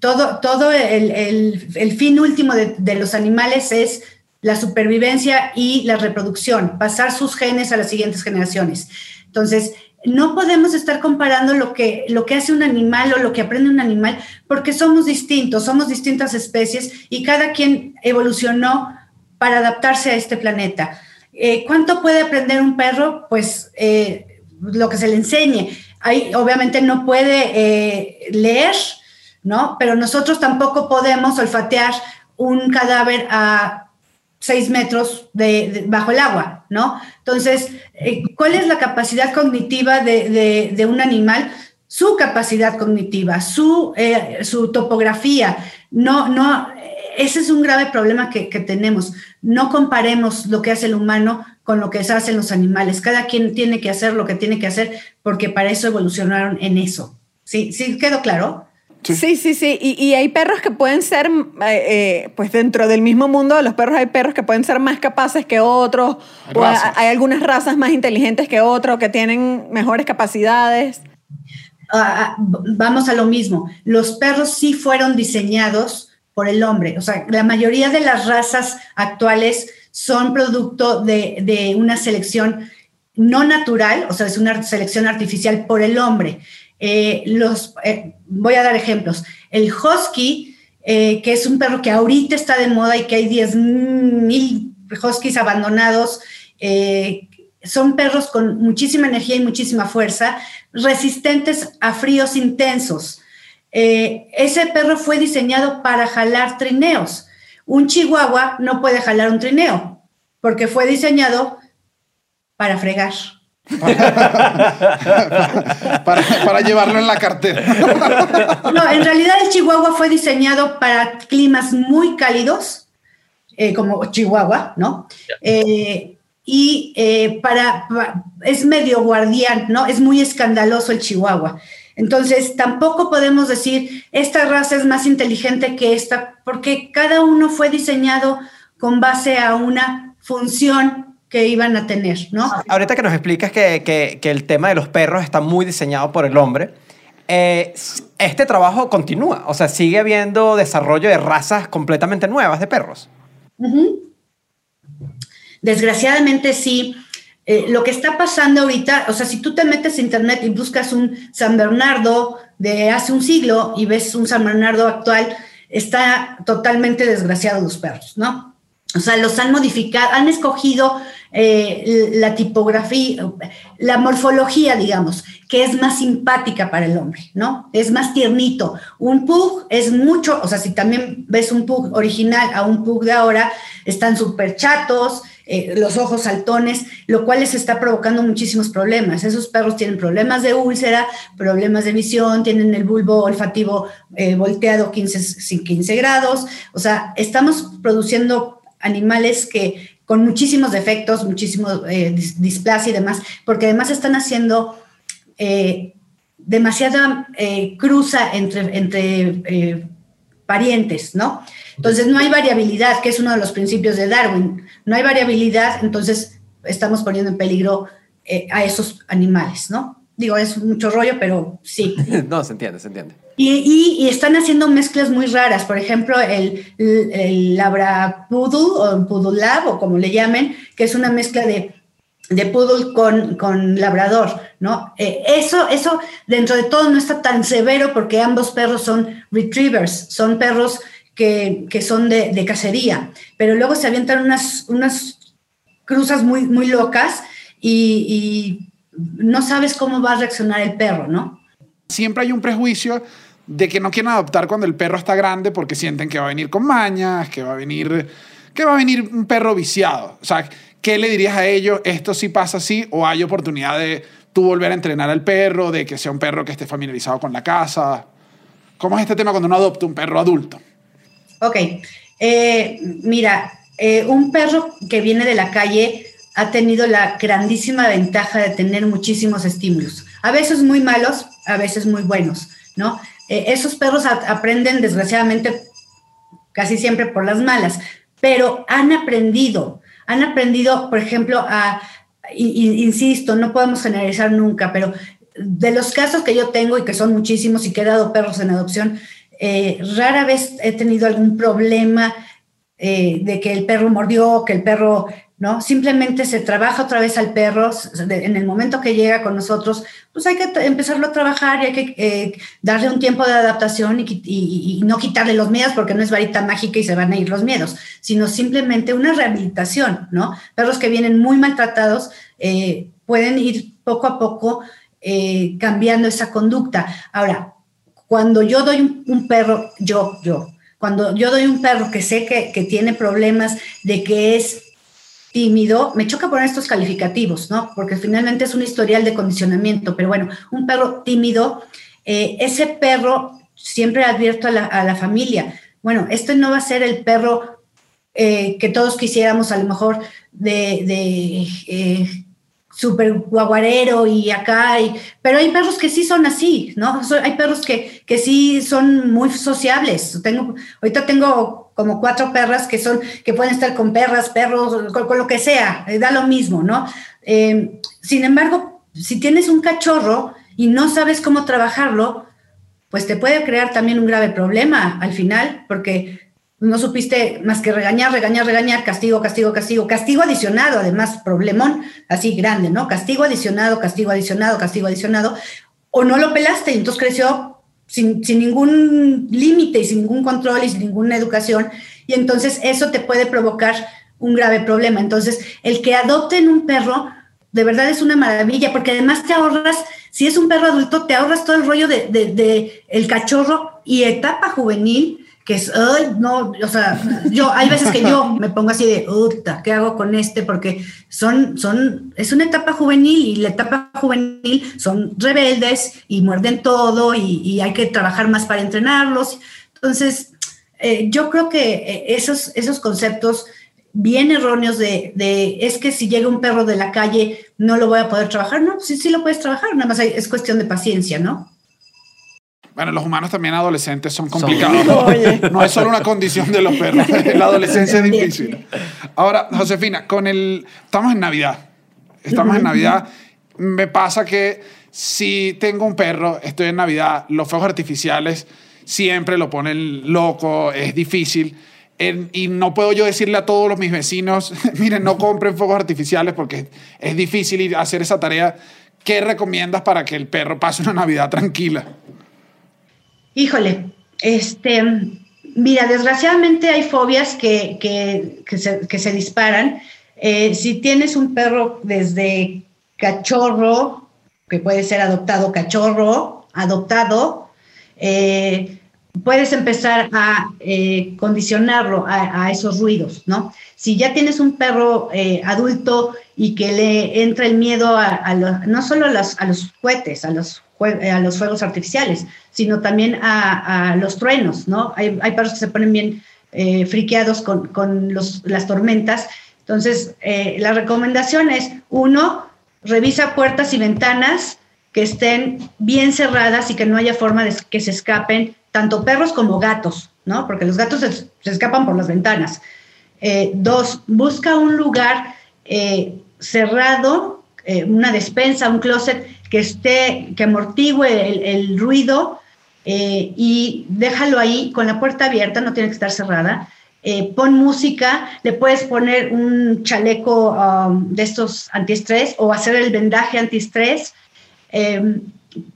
Todo, todo el, el- el fin último de, de los animales es la supervivencia y la reproducción, pasar sus genes a las siguientes generaciones. Entonces, no podemos estar comparando lo que, lo que hace un animal o lo que aprende un animal porque somos distintos, somos distintas especies y cada quien evolucionó para adaptarse a este planeta. Eh, ¿Cuánto puede aprender un perro? Pues eh, lo que se le enseñe. Ahí, obviamente no puede eh, leer, ¿no? Pero nosotros tampoco podemos olfatear un cadáver a seis metros de, bajo el agua, ¿no? Entonces, eh, ¿cuál es la capacidad cognitiva de un animal? Su capacidad cognitiva, su, eh, su topografía. No, no, ese es un grave problema que, que tenemos. No comparemos lo que hace el humano con lo que hacen los animales. Cada quien tiene que hacer lo que tiene que hacer porque para eso evolucionaron en eso. ¿Sí, sí quedó claro? Sí. Sí, sí, sí. Y, y hay perros que pueden ser, eh, eh, pues dentro del mismo mundo de los perros hay perros que pueden ser más capaces que otros, Hay o hay algunas razas más inteligentes que otros, que tienen mejores capacidades. Ah, ah, vamos a lo mismo. Los perros sí fueron diseñados por el hombre. O sea, la mayoría de las razas actuales son producto de, de una selección no natural, o sea, es una selección artificial por el hombre. Eh, los, eh, voy a dar ejemplos. El husky, eh, que es un perro que ahorita está de moda y que hay 10 mil huskies abandonados, son perros con muchísima energía y muchísima fuerza, resistentes a fríos intensos. ese perro fue diseñado para jalar trineos. Un chihuahua no puede jalar un trineo porque fue diseñado para fregar. para, llevarlo en la cartera. no, en realidad el Chihuahua fue diseñado para climas muy cálidos, eh, como Chihuahua, ¿no? Eh, y eh, para, es medio guardián, ¿no? Es muy escandaloso el Chihuahua. Entonces, tampoco podemos decir, esta raza es más inteligente que esta, porque cada uno fue diseñado con base a una función que iban a tener, ¿no? Ahorita que nos explicas que, que, el tema de los perros está muy diseñado por el hombre, eh, este trabajo continúa, o sea, sigue habiendo desarrollo de razas completamente nuevas de perros. Desgraciadamente sí. Eh, lo que está pasando ahorita, o sea, si tú te metes a internet y buscas un San Bernardo de hace un siglo y ves un San Bernardo actual, está totalmente desgraciado los perros, ¿no? O sea, los han modificado, han escogido eh, la tipografía, la morfología, digamos, que es más simpática para el hombre, ¿no? Es más tiernito. Un pug es mucho, o sea, si también ves un pug original a un pug de ahora, están súper chatos, eh, los ojos saltones, lo cual les está provocando muchísimos problemas. Esos perros tienen problemas de úlcera, problemas de visión, tienen el bulbo olfativo eh, volteado 15, 15 grados. O sea, estamos produciendo animales que con muchísimos defectos, muchísimo eh, displasia y demás, porque además están haciendo eh, demasiada eh, cruza entre, entre parientes, ¿no? Entonces no hay variabilidad, que es uno de los principios de Darwin. No hay variabilidad, entonces estamos poniendo en peligro a esos animales, ¿no? Digo, es mucho rollo, pero sí. no, se entiende, se entiende. Y, están haciendo mezclas muy raras. Por ejemplo, el, el, Labra Poodle o Poodle Lab, o como le llamen, que es una mezcla de, de Poodle con, con Labrador, ¿no? Eh, eso, eso dentro de todo no está tan severo porque ambos perros son retrievers, son perros que, son de, de, cacería. Pero luego se avientan unas, unas cruzas muy, muy locas y, y no sabes cómo va a reaccionar el perro, ¿no? Siempre hay un prejuicio de que no quieren adoptar cuando el perro está grande porque sienten que va a venir con mañas, que va a venir, que va a venir un perro viciado. O sea, ¿qué le dirías a ellos? ¿Esto sí pasa así o hay oportunidad de tú volver a entrenar al perro, de que sea un perro que esté familiarizado con la casa? ¿Cómo es este tema cuando uno adopta un perro adulto? Ok, eh, mira, eh, un perro que viene de la calle ha tenido la grandísima ventaja de tener muchísimos estímulos, a veces muy malos, a veces muy buenos, ¿no? Eh, esos perros aprenden, desgraciadamente, casi siempre por las malas, pero han aprendido, han aprendido, por ejemplo, a, insisto, no podemos generalizar nunca, pero de los casos que yo tengo y que son muchísimos y que he dado perros en adopción, eh, rara vez he tenido algún problema eh, de que el perro mordió, que el perro ¿no? Simplemente se trabaja otra vez al perro, en el momento que llega con nosotros, pues hay que empezarlo a trabajar y hay que eh, darle un tiempo de adaptación y, no quitarle los miedos porque no es varita mágica y se van a ir los miedos, sino simplemente una rehabilitación, ¿no? Perros que vienen muy maltratados pueden ir poco a poco cambiando esa conducta. Ahora, cuando yo doy un, perro, yo, yo, cuando yo doy un perro que sé que, que tiene problemas de que es tímido, me choca poner estos calificativos, ¿no? Porque finalmente es un historial de condicionamiento, pero bueno, un perro tímido, eh, ese perro siempre advierto a la, familia, bueno, este no va a ser el perro eh, que todos quisiéramos a lo mejor de, de eh, súper guaguarero y acá, y, pero hay perros que sí son así, ¿no? hay perros que, que sí son muy sociables. Tengo, ahorita tengo como cuatro perras que son, que pueden estar con perras, perros, con, lo que sea, eh, da lo mismo, ¿no? Eh, sin embargo, si tienes un cachorro y no sabes cómo trabajarlo, pues te puede crear también un grave problema al final, porque no supiste más que regañar, regañar, regañar, castigo, castigo, castigo, castigo adicionado, además, problemón así grande, ¿no? Castigo adicionado, castigo adicionado, castigo adicionado, o no lo pelaste y entonces creció sin, sin ningún límite y sin ningún control y sin ninguna educación, y entonces eso te puede provocar un grave problema. Entonces, el que adopten un perro, de verdad es una maravilla, porque además te ahorras, si es un perro adulto, te ahorras todo el rollo de, de- de el cachorro y etapa juvenil, que es, ay, no, o sea, yo, hay veces que yo me pongo así de, puta, ¿qué hago con este? Porque son, son, es una etapa juvenil y la etapa juvenil son rebeldes y muerden todo y, hay que trabajar más para entrenarlos. Entonces, eh, yo creo que eh, esos, esos conceptos bien erróneos de, de, es que si llega un perro de la calle no lo voy a poder trabajar. No, sí, sí lo puedes trabajar, nada más es cuestión de paciencia, ¿no? Bueno, los humanos también adolescentes son complicados. Oye. No es solo una condición de los perros. La adolescencia es difícil. Ahora, Josefina, con el. Estamos en Navidad. Estamos en Navidad. Me pasa que si tengo un perro, estoy en Navidad, los fuegos artificiales siempre lo ponen loco, es difícil. En- y no puedo yo decirle a todos los, mis vecinos, miren, no compren fuegos artificiales porque es difícil ir a hacer esa tarea. ¿Qué recomiendas para que el perro pase una Navidad tranquila? Híjole, este, mira, desgraciadamente hay fobias que, que, que se, que se disparan. Eh, si tienes un perro desde cachorro, que puede ser adoptado cachorro, adoptado, eh, puedes empezar a eh, condicionarlo a, esos ruidos, ¿no? Si ya tienes un perro adulto y que le entra el miedo a, a lo- no solo a los, a los cohetes, a los, a los fuegos artificiales, sino también a, los truenos, ¿no? Hay, hay perros que se ponen bien eh, friqueados con, con las tormentas. Entonces, eh, la recomendación es, uno, revisa puertas y ventanas que estén bien cerradas y que no haya forma de que se escapen tanto perros como gatos, ¿no? Porque los gatos se, escapan por las ventanas. Eh, dos, busca un lugar eh, cerrado, eh, una despensa, un closet que esté, que amortigue el, el ruido eh, y déjalo ahí con la puerta abierta, no tiene que estar cerrada. Eh, pon música, le puedes poner un chaleco um, de estos antiestrés o hacer el vendaje antiestrés. Eh,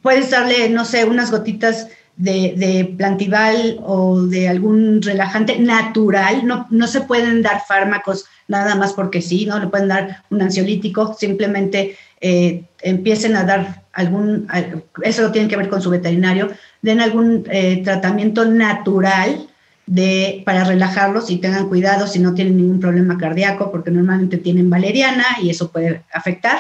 puedes darle, no sé, unas gotitas de, plantival o de algún relajante natural. No, no se pueden dar fármacos nada más porque sí, no le pueden dar un ansiolítico, simplemente eh, empiecen a dar algún, al- eso lo tienen que ver con su veterinario, den algún eh, tratamiento natural de, para relajarlos y tengan cuidado si no tienen ningún problema cardíaco, porque normalmente tienen valeriana y eso puede afectar,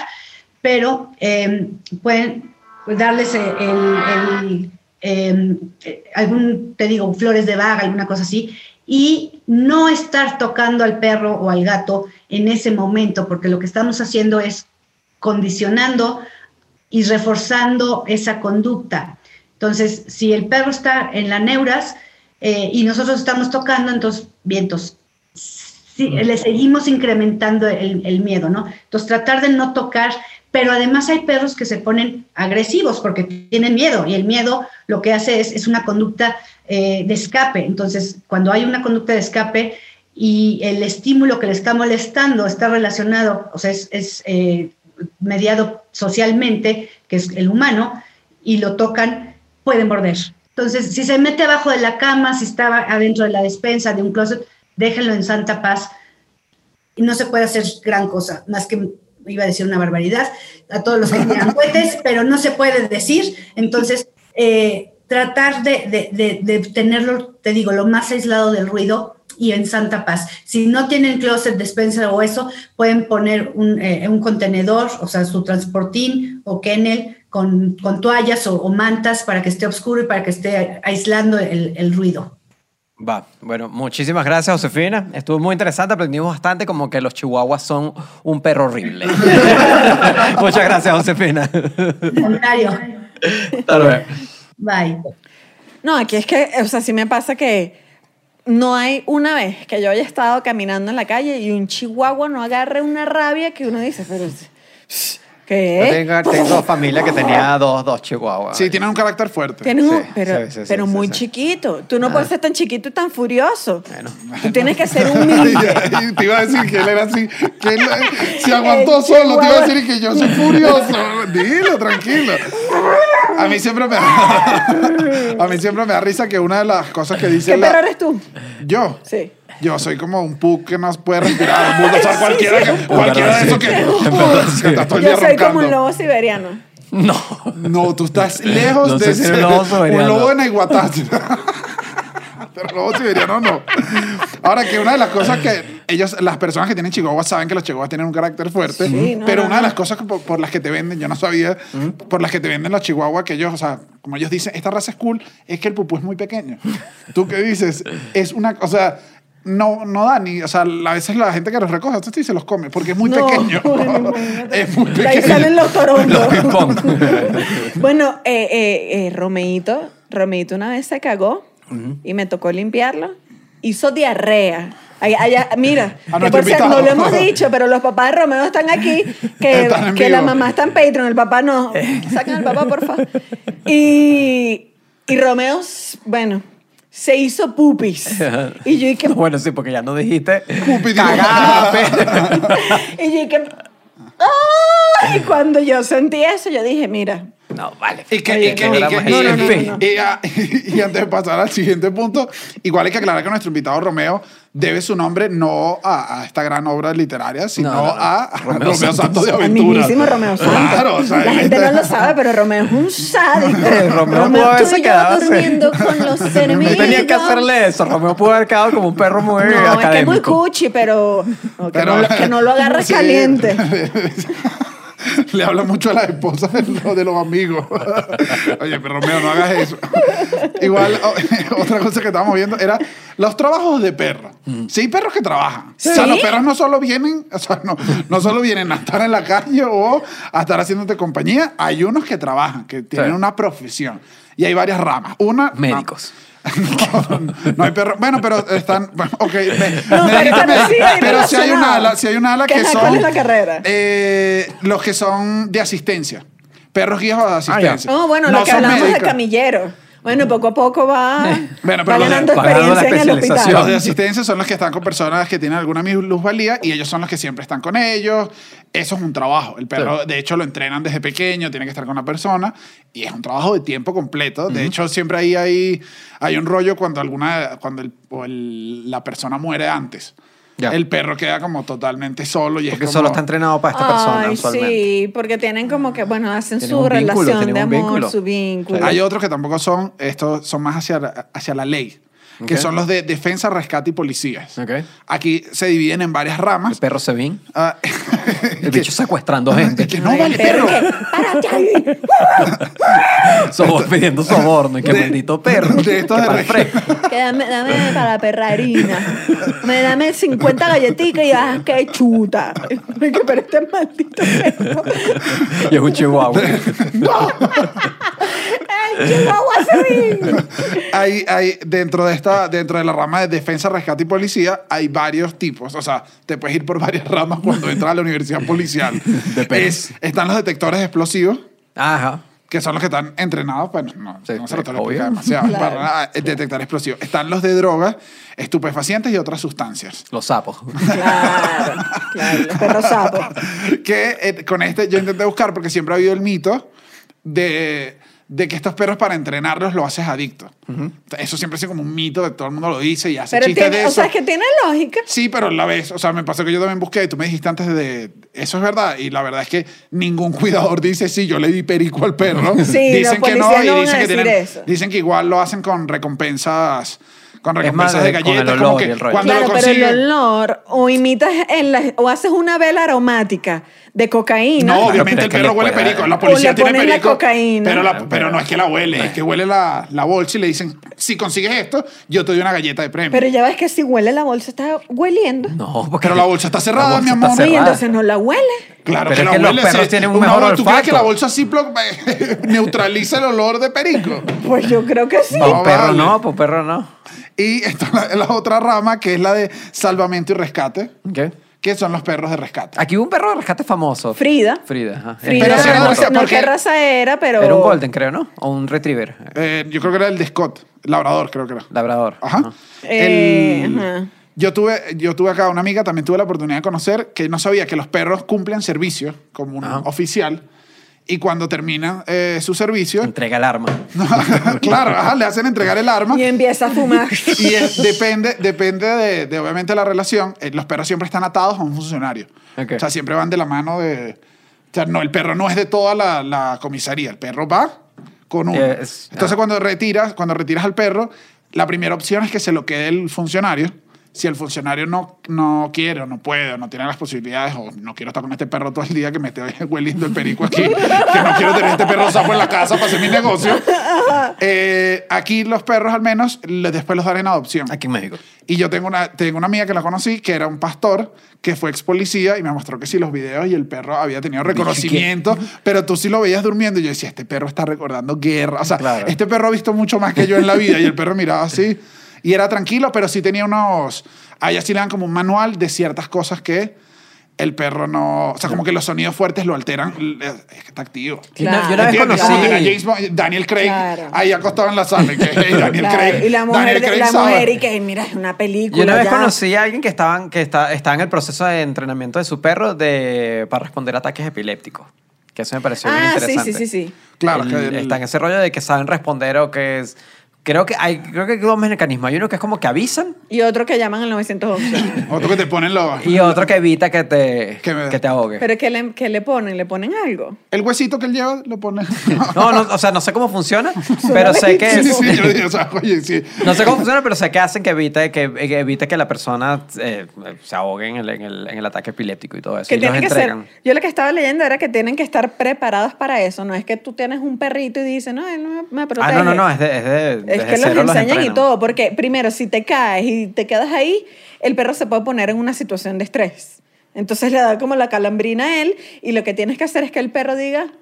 pero eh, pueden darles el, eh, eh, algún, te digo, flores de vaga, alguna cosa así, y no estar tocando al perro o al gato en ese momento, porque lo que estamos haciendo es condicionando y reforzando esa conducta. Entonces, si el perro está en la neuras eh, y nosotros estamos tocando, entonces, vientos, sí, le seguimos incrementando el, el miedo, ¿no? Entonces, tratar de no tocar, pero además hay perros que se ponen agresivos porque tienen miedo y el miedo lo que hace es, es una conducta eh, de escape. Entonces, cuando hay una conducta de escape y el estímulo que le está molestando está relacionado, o sea, es, eh, mediado socialmente, que es el humano, y lo tocan, pueden morder. Entonces, si se mete abajo de la cama, si está adentro de la despensa, de un closet, déjenlo en santa paz. Y no se puede hacer gran cosa, más que iba a decir una barbaridad a todos los que tiran cohetes, pero no se puede decir. Entonces, eh, tratar de, de, de, de, tenerlo, te digo, lo más aislado del ruido y en santa paz. Si no tienen closet, despensa o eso, pueden poner un, eh, un contenedor, o sea, su transportín o kennel con, con toallas o, o, mantas para que esté oscuro y para que esté aislando el, el ruido. Va, bueno, muchísimas gracias, Josefina. Estuvo muy interesante, aprendimos bastante como que los chihuahuas son un perro horrible. Muchas gracias, Josefina. Contrario. Hasta luego. Bye. No, aquí es que, o sea, sí me pasa que no hay una vez que yo haya estado caminando en la calle y un chihuahua no agarre una rabia que uno dice, pero ¿Qué? Tengo, tengo familia que tenía dos, dos chihuahuas. Sí, tienen un carácter fuerte. Tienes un- Sí, pero sí, sí, sí, pero sí, muy sí. chiquito. Tú no puedes ser tan chiquito y tan furioso. Bueno. Tú tienes que ser humilde. y te iba a decir que él era así, que él eh, se aguantó El solo, te iba a decir que yo soy furioso. Dilo, tranquilo. A mí siempre me da, a mí siempre me da risa que una de las cosas que dice ¿Qué la- perro eres tú? yo. Sí. Yo soy como un pug que no puede respirar. O sea, cualquiera, que- cualquiera de esos que, que está todo el Yo soy como roncando. un lobo siberiano. No. No, tú estás lejos No de ser eres lobo siberiano. un lobo de Naiguatá. Pero lobo siberiano no. Ahora que una de las cosas que ellos, las personas que tienen chihuahuas saben que los chihuahuas tienen un carácter fuerte, Sí, no, pero no, una de las cosas por, por las que te venden, yo no sabía, por las que te venden los chihuahuas, que ellos, o sea, como ellos dicen, esta raza es cool, es que el pupú es muy pequeño. ¿Tú qué dices? Es una, o sea, no, no da ni, o sea, a veces la gente que los recoge, esto sí se los come, porque es muy No, pequeño. es muy De ahí pequeño. salen los pong. bueno, eh, eh, eh, Romeito, Romeito una vez se cagó y me tocó limpiarlo. Hizo diarrea. Ay, ay, mira, que nuestro por cierto, no lo hemos dicho, pero los papás de Romeo están aquí, que, Están que la mamá está en Patreon, el papá no. Sacan al papá, por favor. Y, y Romeo, bueno, se hizo pupis. Y yo dije, Bueno, sí, porque ya no dijiste. Pupi, digo, Cagada, pero- y yo dije, ¡ah! Y cuando yo sentí eso, yo dije, mira, No, vale. Y que, y que, no, y no, no, no, no, no. antes de pasar al siguiente punto, igual hay que aclarar que nuestro invitado Romeo debe su nombre no a, a esta gran obra literaria, sino No, no, no. a, a Romeo Romeo, Santos. Santos de al Aventura. mismísimo Romeo Santos. Claro, o sea, la gente no lo sabe, pero Romeo es un sádico. Romeo pudo haberse quedado así. con los No enemigos. tenía que hacerle eso. Romeo pudo haber quedado como un perro muy No, es que es muy académico. cuchi, pero, no, que, Pero- no, lo- que no lo agarres Sí. caliente. Le habla mucho a las esposas de, los- de los amigos. Oye, pero Romeo, no hagas eso. Igual, o- otra cosa que estábamos viendo era los trabajos de perro. Sí, hay perros que trabajan. O sea, los perros no solo vienen, o sea, no, no solo vienen a estar en la calle o a estar haciéndote compañía. Hay unos que trabajan, que tienen Sí. una profesión. Y hay varias ramas. Una... Médicos. No, no hay perros. Bueno, pero están. Ok. me- No, me- pero- sí hay pero sí hay una ala, sí hay una ala ¿Qué que son. cuál es la carrera? eh, los que son de asistencia. Perros guías o de asistencia. Oh, bueno, No lo que hablamos de camillero. Bueno, poco a poco va, Bueno, pero de- va ganando la experiencia en el especialización. Los de hospital. asistencia son los que están con personas que tienen alguna minusvalía y ellos son los que siempre están con ellos. Eso es un trabajo. El perro, de hecho, lo entrenan desde pequeño, tiene que estar con la persona y es un trabajo de tiempo completo. De hecho, siempre ahí hay, hay un rollo cuando, alguna, cuando el- o el- la persona muere antes. Ya. El perro queda como totalmente solo y Porque es como... solo está entrenado para esta persona Ay, usualmente. sí, porque tienen como que, bueno, hacen Tienen su vínculo, relación de amor, vínculo. su vínculo. Hay otros que tampoco son, estos son más hacia, hacia la ley, que son los de defensa, rescate y policías. Ok. Aquí se dividen en varias El ramas. perro se vin. Ah, El bicho secuestrando gente. que no vale el perro perro. que, párate ahí. Somos pidiendo soborno. Y que De- maldito perro. de estos que de fresco. Que dame, dame para la perrarina. Me dame 50 galletitas y ah, qué chuta. Que pero este maldito perro. Y es un chihuahua. ¡Ay, chihuahua se vino! hay, hay, dentro, de esta, dentro de la rama de defensa, rescate y policía, hay varios tipos. O sea, te puedes ir por varias ramas cuando entras a la universidad policial. Depende. Es- están los detectores de explosivos, Ajá. que son los que están entrenados, bueno, no, Sí, no se lo tengo que explicar demasiado, Claro. para eh, detectar explosivos. Están los de drogas, estupefacientes y otras sustancias. Los sapos. Claro, claro, los perros sapos. que eh, con este yo intenté buscar porque siempre ha habido el mito de, de que estos perros para entrenarlos lo haces adicto. Eso siempre sido como un mito que todo el mundo lo dice y hace Pero chistes tiene, de o eso. sea, es que tiene lógica. Sí, pero la vez, o sea, me pasó que yo también busqué, y tú me dijiste antes de, eso es verdad, y la verdad es que ningún cuidador dice, sí, yo le di perico al perro. Sí, dicen los que no, y no van dicen que, tienen- dicen que igual lo hacen con recompensas, con Es más, recompensas de eh, con el galletas, como que el rollo. cuando claro, lo pero el olor, o imitas en la, o haces una vela aromática de cocaína. No, Claro, obviamente pero el perro le huele puede- perico. La O policía le tiene ponen la perico. cocaína. Pero, la- pero no es que la huele, es que huele la, la bolsa y le dicen, si consigues esto, yo te doy una galleta de premio. Pero ya ves que si huele la bolsa está hueliendo. No, porque Pero la bolsa está cerrada, bolsa mi amor. Y cerrada. entonces no la huele. Claro Pero que es la que los huele, perros sí. tienen un mejor bol- ¿Tú crees que la olfato. bolsa Ziploc neutraliza el olor de perico? Pues yo creo que sí. No, perro vale. no, por perro no. Y está la, la otra rama, que es la de salvamento y rescate. ¿Qué? que son los perros de rescate. Aquí hubo un perro de rescate famoso. Frida. Frida, ajá. Frida, Pero sí era no, no qué raza era, pero... Era un golden, creo, ¿no? O un retriever. Eh, yo creo que era el de Scott, labrador, creo que era. Labrador. Ajá. Eh, El- ajá. Yo tuve, yo tuve acá una amiga, también tuve la oportunidad de conocer, que no sabía que los perros cumplen servicio como un Ajá. oficial. Y cuando terminan eh, su servicio, Entrega el arma. claro, ajá, le hacen entregar el arma. Y empieza a fumar. Y es- depende, depende de, de, obviamente la relación. eh, los perros siempre están atados a un funcionario. Ok. O sea, siempre van de la mano de. O sea, no, el perro no es de toda la, la comisaría. El perro va con uno. Es- Entonces, ah. cuando retiras, cuando retiras al perro, la primera opción es que se lo quede el funcionario. Si el funcionario no, no quiere o no puede o no tiene las posibilidades o no quiero estar con este perro todo el día que me esté hueliendo el perico aquí, que no quiero tener este perro sapo en la casa para hacer mi negocio. Eh, aquí los perros al menos después los dan en adopción. Aquí en México. Y yo tengo una, tengo una amiga que la conocí, que era un pastor, que fue ex policía y me mostró que sí los videos y el perro había tenido reconocimiento, pero tú sí lo veías durmiendo y yo decía, este perro está recordando guerra. O sea, Claro. este perro ha visto mucho más que yo en la vida y el perro miraba así y era tranquilo, pero sí tenía unos... A ella sí le dan como un manual de ciertas cosas que el perro no... O sea, como que los sonidos fuertes lo alteran. Es que está activo. Yo una- yo una vez conocí- Como James Bond- Daniel Craig Claro. ahí acostado en la sala. Que, Daniel Claro, Craig, y la mujer, Daniel Craig la sabe. mujer y que, mira, es una película. Yo una vez ya. conocí a alguien que, estaban, que está, estaba en el proceso de entrenamiento de su perro de, para responder a ataques epilépticos. Que eso me pareció bien Ah, sí, interesante. sí, sí, sí. Claro, El- que el- Está en ese rollo de que saben responder o que es... Creo que hay, creo que hay dos mecanismos. Hay uno que es como que avisan Y otro que llaman al 911. Otro que te ponen los... y otro que evita que te, Que me- que te ahogue. ¿Pero qué le, qué le ponen? ¿Le ponen algo? El huesito que él lleva lo pone... No, no, o sea, no sé cómo funciona, pero sé que... sí, sí, yo digo, o sea, oye, sí. No sé cómo funciona, pero sé que hacen que evite que, que evite que la persona eh, se ahogue en el, en, el, en el ataque epiléptico y todo eso. Que y los tienen que ser. entregan. Yo lo que estaba leyendo era que tienen que estar preparados para eso. No es que tú tienes un perrito y dices, no, él no me, me protege. Ah, no, no, no, es de, es de, Es que los enseñan y todo, porque primero, si te caes y te quedas ahí, el perro se puede poner en una situación de estrés. Entonces le da como la calambrina a él y lo que tienes que hacer es que el perro diga,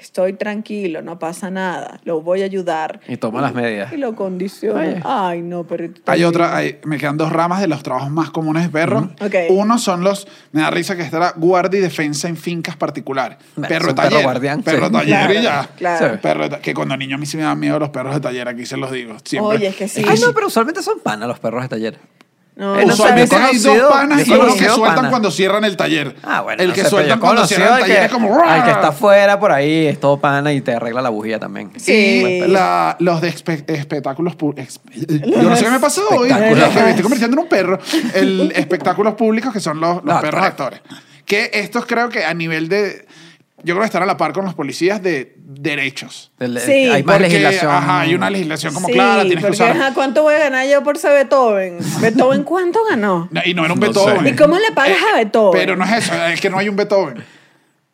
estoy tranquilo, no pasa nada, lo voy a ayudar. Y toma las medidas. Y lo condiciona. Ay, no, tan Hay otra, hay- me quedan dos ramas de los trabajos más comunes de perros. Ok. Uno son los, me da risa que estará guardia y defensa en fincas particulares. Bueno, Perro taller. perro guardián, Perro sí. taller y ya. claro. Sí. Perro que cuando niño a mí sí me dan miedo los perros de taller, aquí se los digo. Siempre. Oye, es que sí. Ah, no, pero usualmente son panas los perros de taller. No, Eh, no Usualmente he hay dos conocido- panas y uno que sueltan cuando cierran el taller. Ah, bueno. El no que sé, sueltan cuando cierran el al taller que- es como... Al que está afuera por ahí es todo pana y te arregla la bujía también. Sí. Y la- los de espe- espectáculos públicos. Yo no sé qué me pasó hoy. Que me estoy convirtiendo en un perro. El espectáculos públicos, que son los, los Los perros actores. Que estos creo que a nivel de. Yo creo que están a la par con los policías de derechos. Sí, hay más Porque, legislación. Ajá, hay una legislación como Sí, clara, tienes que porque, usar. ajá, ¿cuánto voy a ganar yo por ser Beethoven? ¿Beethoven cuánto ganó? No, Y no era un No Beethoven. sé. ¿Y cómo le pagas a Beethoven? Pero no es eso, es que no hay un Beethoven.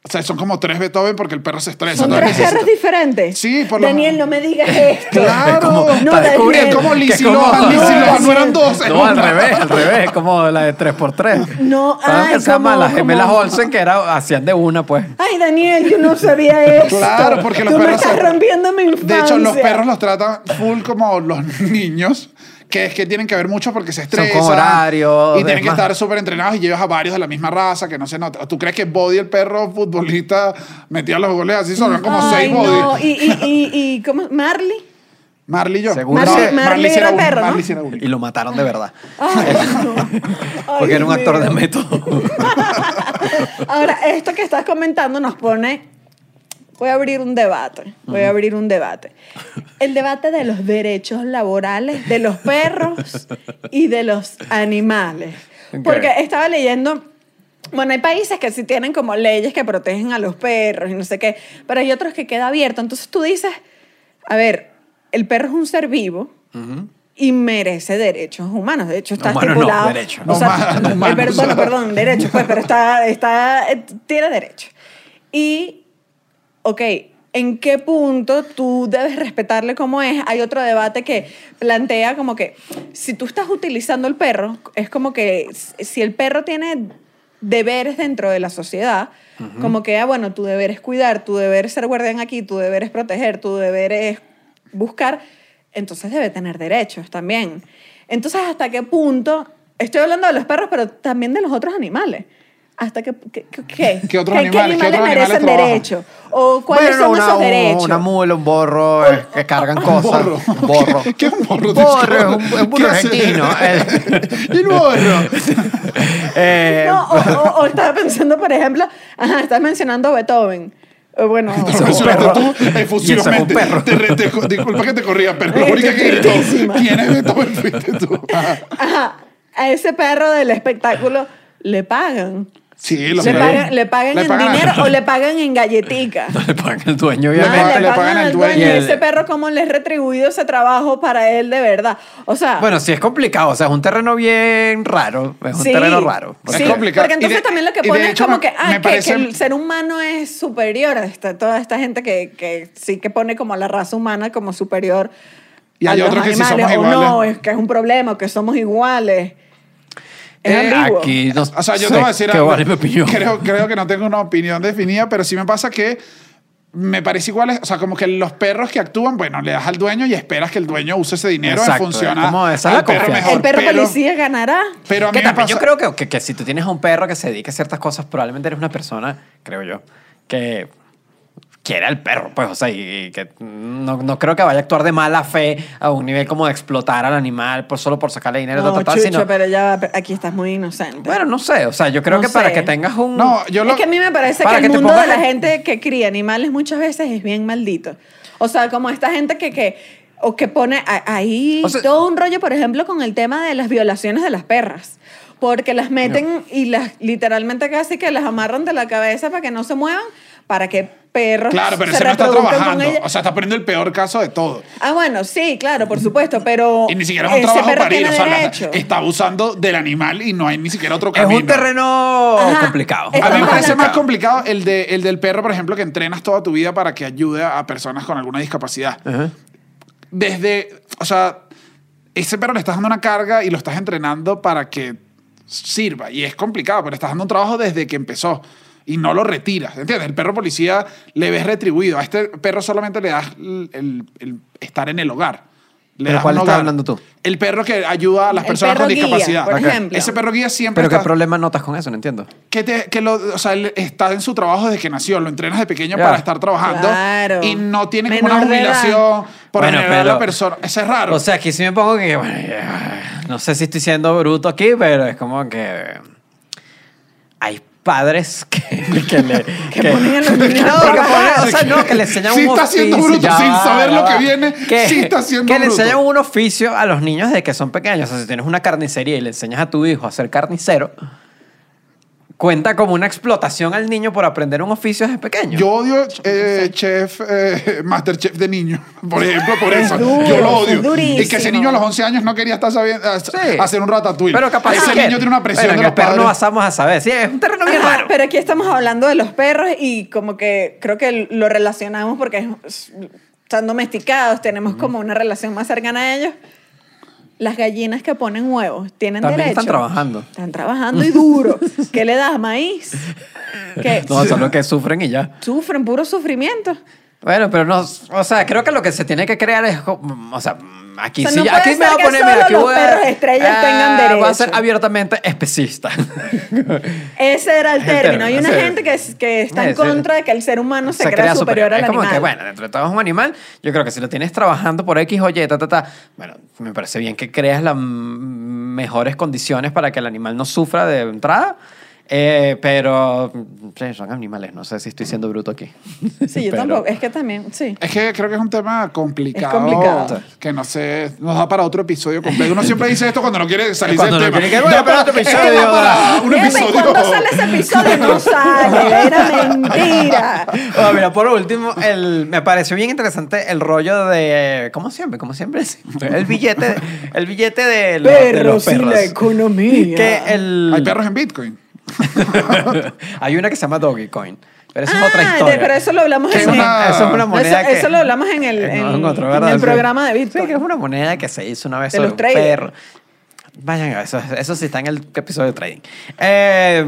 O sea, son como tres Beethoven porque el perro se estresa. ¿Son tres necesita- perros diferentes? Sí, por lo Daniel, no me digas esto. Claro. No, Está descubriendo Daniel. Es como que es Lizzie como- Lohan, Lizzie No, Lohan, no eran dos. No, al revés, al revés, como la de 3x3. No, ¿Sabes ay, que se llama? Las gemelas Olsen que era, hacían de una, pues. Ay, Daniel, yo no sabía esto. Claro, porque los Tú me perros estás se- rompiendo mi infancia. De hecho, los perros los tratan full como los niños, que es que tienen que ver mucho porque se Son estresan. con horarios, Y tienen que estar súper entrenados y llevas a varios de la misma raza que no se nota. ¿Tú crees que Body, el perro futbolista, metía los goles así? Son como Ay, seis no. Body. ¿Y, y, y, y cómo? ¿Marley? Marley y yo. Seguro Marley- Marley sí era uno, perro. Marley era. Y lo mataron de verdad. Ay, no. Ay, Porque era un actor de método. Ahora, esto que estás comentando nos pone. Voy a abrir un debate. Voy a abrir un debate. El debate de los derechos laborales de los perros y de los animales. Porque estaba leyendo. Bueno, hay países que sí tienen como leyes que protegen a los perros y no sé qué, pero hay otros que queda abierto. Entonces tú dices, a ver, el perro es un ser vivo y merece derechos humanos. De hecho, está no, estipulado. derecho. O sea, Huma- el bueno, perdón, derechos, pues, pero está, está, eh, tiene derecho. Y, ok, ¿en qué punto tú debes respetarle como es? Hay otro debate que plantea como que si tú estás utilizando el perro, es como que si el perro tiene deberes dentro de la sociedad, como que, ah, bueno, tu deber es cuidar, tu deber es ser guardián aquí, tu deber es proteger, tu deber es buscar, entonces debe tener derechos también. Entonces, ¿hasta qué punto estoy hablando de los perros, pero también de los otros animales. Hasta que, que- que- ¿qué? ¿Qué animales? ¿Qué otros animales merecen trabajan? derecho? ¿O cuáles Bueno, son una, esos derechos? una mula, un borro, eh, que cargan Un cosas. borro. Un borro. ¿Qué, qué es un borro? Borro, es un, un burro argentino. El borro. Eh, No, o, o- o estaba pensando, por ejemplo, ajá, estás mencionando Beethoven. Eh, Bueno, Eso es un Mencionaste perro. tú efusivamente. perro. Te disculpa que te corría, pero la Ay, única que gritó. ¿Quién es Beethoven? Fuiste tú. Ajá. ajá, a ese perro del espectáculo le pagan. Sí, los Le pagan, le pagan Le en pagan a- dinero o le pagan en galletica. no le pagan el dueño, obviamente. le, le pagan, al dueño. Y ese perro, ¿cómo le es retribuido ese trabajo para él de verdad? O sea, Bueno, sí es complicado. O sea, es un terreno bien raro. Es un sí, terreno raro. Es sí, complicado. Porque entonces de- también lo que pone es como me- que, ah, me que, parece- que el ser humano es superior a esta- toda esta gente que, que sí que pone como a la raza humana como superior Y hay otros que sí somos o no, iguales. es que es un problema, que somos iguales. Es Eh. Aquí no O sea, yo te voy a decir algo. vale mi opinión. Creo, creo que no tengo una opinión definida, pero sí me pasa que me parece igual, o sea, como que los perros que actúan, bueno, le das al dueño y esperas que el dueño use ese dinero Exacto, en función es como esa al la perro confianza. mejor. el perro pero, policía ganará. pero a mí Que me también pasa, yo creo que, que, que si tú tienes a un perro que se dedique a ciertas cosas, probablemente eres una persona, creo yo, que quiere al perro, pues, o sea, y, y que no, no creo que vaya a actuar de mala fe a un nivel como de explotar al animal por, solo por sacarle dinero, No, tal, tal, Chucho, sino- pero ya aquí estás muy inocente. Bueno, no sé, o sea, yo creo No que para sé. que tengas un... No, yo lo- es que a mí me parece Para que el que mundo de pongas la en- gente que cría animales muchas veces es bien maldito. O sea, como esta gente que, que o que pone a- ahí O sea- todo un rollo, por ejemplo, con el tema de las violaciones de las perras. Porque las meten y las literalmente casi que las amarran de la cabeza para que no se muevan, para que perros Claro, pero se ese no está reproduzcan con trabajando. O sea, está poniendo el peor caso de todo. Ah, bueno, sí, claro, por supuesto, pero Y ni siquiera es un ese trabajo perro para ir. O sea, la- derecho. está abusando del animal y no hay ni siquiera otro es camino. un terreno Ajá. complicado. A mí me Estamos parece hablando- más complicado el, de, el del perro, por ejemplo, que entrenas toda tu vida para que ayude a personas con alguna discapacidad. Ajá. Desde, o sea, ese perro le estás dando una carga y lo estás entrenando para que sirva. Y es complicado, pero le estás dando un trabajo desde que empezó. Y no lo retiras, ¿entiendes? El perro policía le ves retribuido. A este perro solamente le das el, el- el estar en el hogar. Le ¿Pero das cuál un estás hogar. hablando tú? El perro que ayuda a las El personas perro con guía, discapacidad. por Ok. ejemplo. Ese perro guía siempre Pero qué está- problema notas con eso, no entiendo. que, te- que lo, o sea, él está en su trabajo desde que nació, lo entrenas de pequeño Ya. para estar trabajando Claro. y no tiene como una Menor de edad. jubilación por Bueno, generar pero- la persona. Eso es raro. O sea, aquí sí me pongo que, bueno, ya, no sé si estoy siendo bruto aquí, pero es como que padres que, que le... Que ponen a los niños. Que o sea, no, que le enseñan Sí un está siendo bruto Ya sin saber ya lo que viene, sí está siendo Que le bruto. enseñan un oficio a los niños desde que son pequeños. O sea, si tienes una carnicería y le enseñas a tu hijo a ser carnicero, cuenta como una explotación al niño por aprender un oficio desde pequeño. Yo odio eh, chef, eh, Masterchef de niño, por ejemplo, por Es eso. duro, Yo lo odio. es. Y que ese niño a los 11 años no quería estar sabiendo a- Sí. hacer un ratatouille. Pero capaz Ese que- niño tiene una presión Bueno, de los el perro no pasamos a saber. Sí, es un terreno bien Ajá, raro. pero aquí estamos hablando de los perros y como que creo que lo relacionamos porque es- están domesticados, tenemos como una relación más cercana a ellos. Las gallinas que ponen huevos tienen También derecho. están trabajando. Están trabajando y duro. ¿Qué le das? ¿Maíz? Que No, solo que sufren y ya. sufren puro sufrimiento. Bueno, pero no, o sea, creo que lo que se tiene que crear es, o sea, aquí O sea, sí, no aquí me voy a poner, mira, aquí los voy a, perros estrellas tengan Ah, Voy a derecho. ser abiertamente especista. Ese era el El término. Hay una sí. gente que, que está en Sí, contra de que el ser humano se, crea, superior al Es como animal. que, bueno, dentro de todo es un animal. Yo creo que si lo tienes trabajando por X o Y, ta, ta, ta, bueno, me parece bien que creas las mejores condiciones para que el animal no sufra de entrada. Eh, pero sí, son animales, no sé si estoy siendo bruto aquí. Sí, yo Pero- tampoco. Es que también, sí. Es que creo que es un tema complicado. Es complicado. Que no sé, nos da para otro episodio completo. Uno siempre dice esto cuando no quiere salir del no tema. que- bueno, Da para otro episodio, para un episodio. cuando sale ese episodio no sale, era mentira. Oh, mira, por último, el, me pareció bien interesante el rollo de, como siempre, como siempre, el billete, el billete de, los- de los perros. economía. Que el, Hay perros en Bitcoin. hay una que se llama Doggy Coin, pero Ah, es otra de- historia. pero eso lo hablamos en, es una- eso es una moneda eso, que... eso lo hablamos en el, en, en otro, en ¿verdad? el Sí. programa de Bitcoin. Sí, que es una moneda que se hizo una vez De sobre los un perro. Vayan a eso, eso sí está en el episodio de trading. Eh,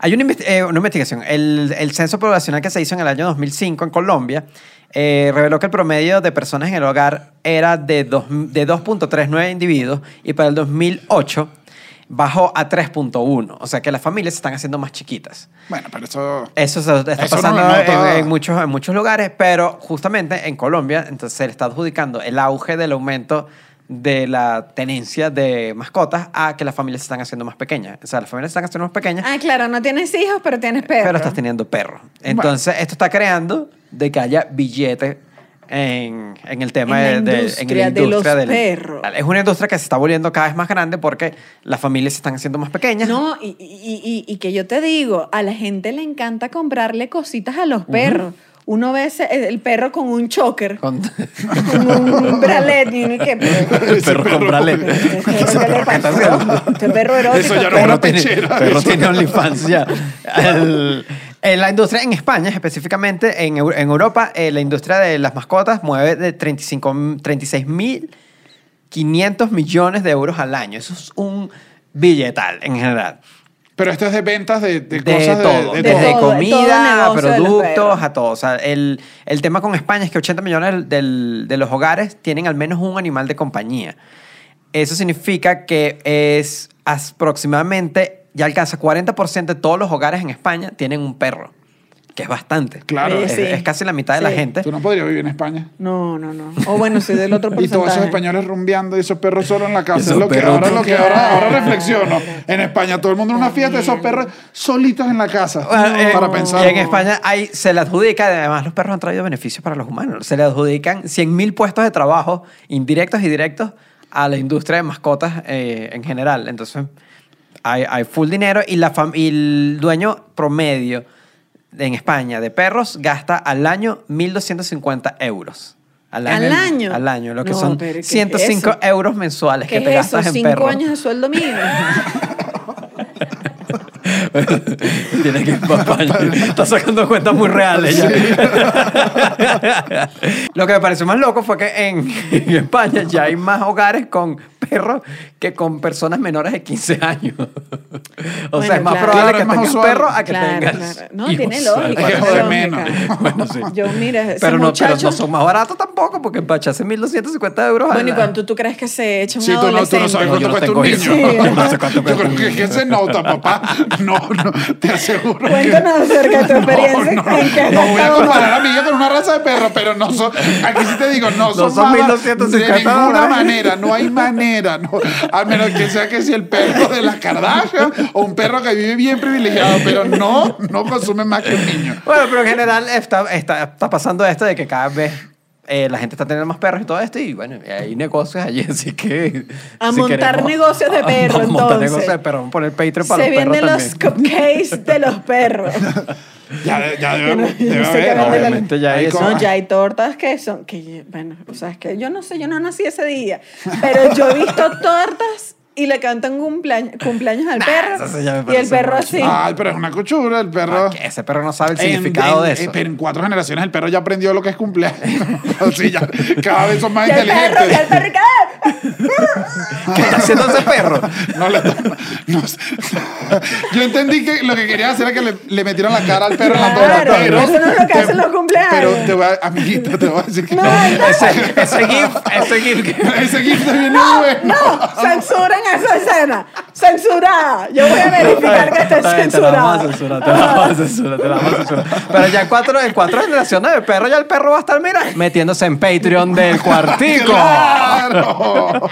Hay una, eh, una investigación. El, el censo poblacional que se hizo en el año 2005 en Colombia eh, reveló que el promedio de personas en el hogar era de, dos- de 2.39 individuos y para el 2008 bajó a 3.1. O sea que las familias se están haciendo más chiquitas. Bueno, pero eso... Eso se está Eso pasando no en, en muchos, en muchos lugares, pero justamente en Colombia entonces se le está adjudicando el auge del aumento de la tenencia de mascotas a que las familias se están haciendo más pequeñas. O sea, las familias se están haciendo más pequeñas, Ah, claro, no tienes hijos, pero tienes perros. pero estás teniendo perros. Entonces, esto está creando de que haya billete en, en el tema En la de, de- industria de los del- perros. Es una industria que se está volviendo cada vez más grande porque las familias se están haciendo más pequeñas. No, y, y- y- y que yo te digo, a la gente le encanta comprarle cositas a los perros. Uno ve ese- el perro con un choker, Con- con un bralet, y uno que... el perro con bralet. Este perro erótico. Eso ya no perro- es una perro tiene, perro Eso tiene ya- OnlyFans ya. El- la industria en España, específicamente en, Eu- en Europa, eh, la industria de las mascotas mueve de 35, 36 mil 500 millones de euros al año. Eso es un billetal en general. Pero esto es de ventas de, de, De, cosas de- todo, de, de desde todo, de todo comida a negocio de los productos perros. a todo. O sea, el, el tema con España es que 80 millones del- del- de los hogares tienen al menos un animal de compañía. Eso significa que es aproximadamente, ya alcanza 40% de todos los hogares en España tienen un perro, que es bastante. Claro. Sí, Es, sí. es casi la mitad de la gente. Tú no podrías vivir en España. No, no, no. O bueno, soy del otro Y porcentaje. todos esos españoles rumbeando y esos perros solo en la casa. Esos Es lo que ahora, lo que ahora, ahora reflexiono. En España todo el mundo en una fiesta, esos perros solitos en la casa. Bueno, eh, para pensar. Y en España hay, se le adjudica, además los perros han traído beneficios para los humanos, se le adjudican 100.000 puestos de trabajo indirectos y directos a la industria de mascotas eh, en general. Entonces, hay, hay full dinero y, la fam- y el dueño promedio en España de perros gasta al año 1.250 euros. Al ¿Al año? Al año, lo que No, son pero ¿qué es 105 eso? euros mensuales ¿Qué que te es gastas en ¿Cinco perros. años de sueldo mínimo? Tiene que ir para España. Está sacando cuentas muy reales ya. Lo que me pareció más loco fue que en, en España ya hay más hogares con perros que con personas menores de 15 años. O Bueno, sea, es más claro. probable Claro, que tengas usual. perro a que Claro, tengas. claro. No, hijos. tiene lógica. Que joder menos. Bueno, sí. Yo, mira, Pero no, pero muchacho... no son más baratos tampoco, porque para echarse 1.250 euros Bueno, ¿y cuánto tú crees que se echa un Sí, tú no, tú no adolescente? sabes No, yo cuánto no cuesta un niño. Sí. No sé cuánto Yo cuesta creo un que, niño. que se nota, papá. No, no, te aseguro. que- Cuéntanos acerca de tu experiencia. No, no, en que no voy a comparar a mi hija con una raza de perro, pero no son. Aquí sí te digo, no son, son más- 1250 De ninguna manera, no hay manera. No, a menos que sea que si el perro de las Kardashian o un perro que vive bien privilegiado, pero no, no consume más que un niño. Bueno, pero en general está, está, está pasando esto de que cada vez eh, la gente está teniendo más perros y todo esto, y bueno, hay negocios allí, así que. A si montar queremos- negocios de perro, a montar entonces. negocios de perro, vamos a poner Patreon para Se los perros venden los también. cupcakes de los perros. Ya, ya debe, no debe haber. la- ya Hay eso. como- No, ya hay tortas que son, que, bueno, o sea, es que yo no sé, yo no nací ese día, pero yo he visto tortas y le cantan cumpleaños, cumpleaños al perro y el perro mucho. así. Ay, pero es una cuchura, el perro. Ah, ese perro no sabe el En- significado en- de eso. Pero en cuatro generaciones el perro ya aprendió lo que es cumpleaños. Así ya, cada vez son más Y el perro, y el perro, ¿y qué? ¿Qué está haciendo ese perro? No le- no. Yo entendí que lo que quería hacer era que le, le metieran la cara al perro en la pero- eso no es lo que hacen los cumpleaños. Pero te voy a, amiguito, te voy a decir que No, no. ese, ese GIF, ese GIF que- Ese GIF No, bueno. no, censuren esa escena. Censurada. Yo voy a verificar que esté bien, Te la vamos a censurada. censurar, te la vamos a censurar, te la vamos a censurar. Pero ya en cuatro, en cuatro generaciones de perro, ya el perro va a estar, mira, metiéndose en Patreon del cuartico. ¡Claro!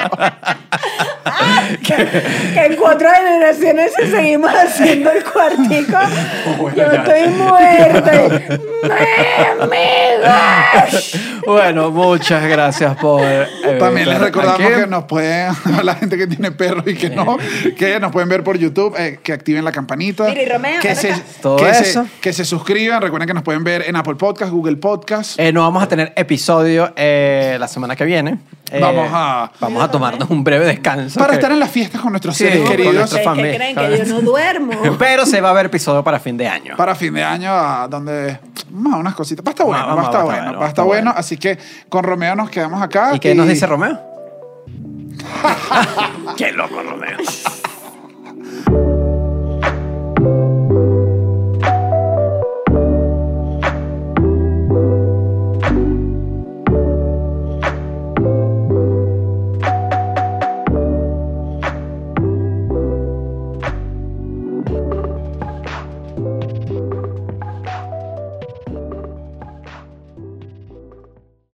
Que en cuatro generaciones si seguimos haciendo el cuartico, Bueno, yo ya. estoy muerta. Bueno, muchas gracias por. eh, También les recordamos aquí. que nos pueden, a la gente que tiene perro y que no, que nos pueden ver por YouTube, eh, que activen la campanita. Mira, y Romeo, que se. Todo que, se, eso. que se suscriban. Recuerden que nos pueden ver en Apple Podcast, Google Podcast. Eh, no vamos a tener episodio eh, la semana que viene. Eh, Vamos a- Vamos a tomarnos un breve descanso. para que- estar en las fiestas con nuestros Sí, seres con queridos. nuestra ¿Qué familia. creen que yo no duermo? Pero se va a ver episodio para fin de año. Para fin de año, a donde. A unas cositas. Va a estar bueno, va a estar bueno, va a estar bueno. Así que con Romeo nos quedamos acá. ¿Y qué nos dice Romeo? Qué loco, Romeo.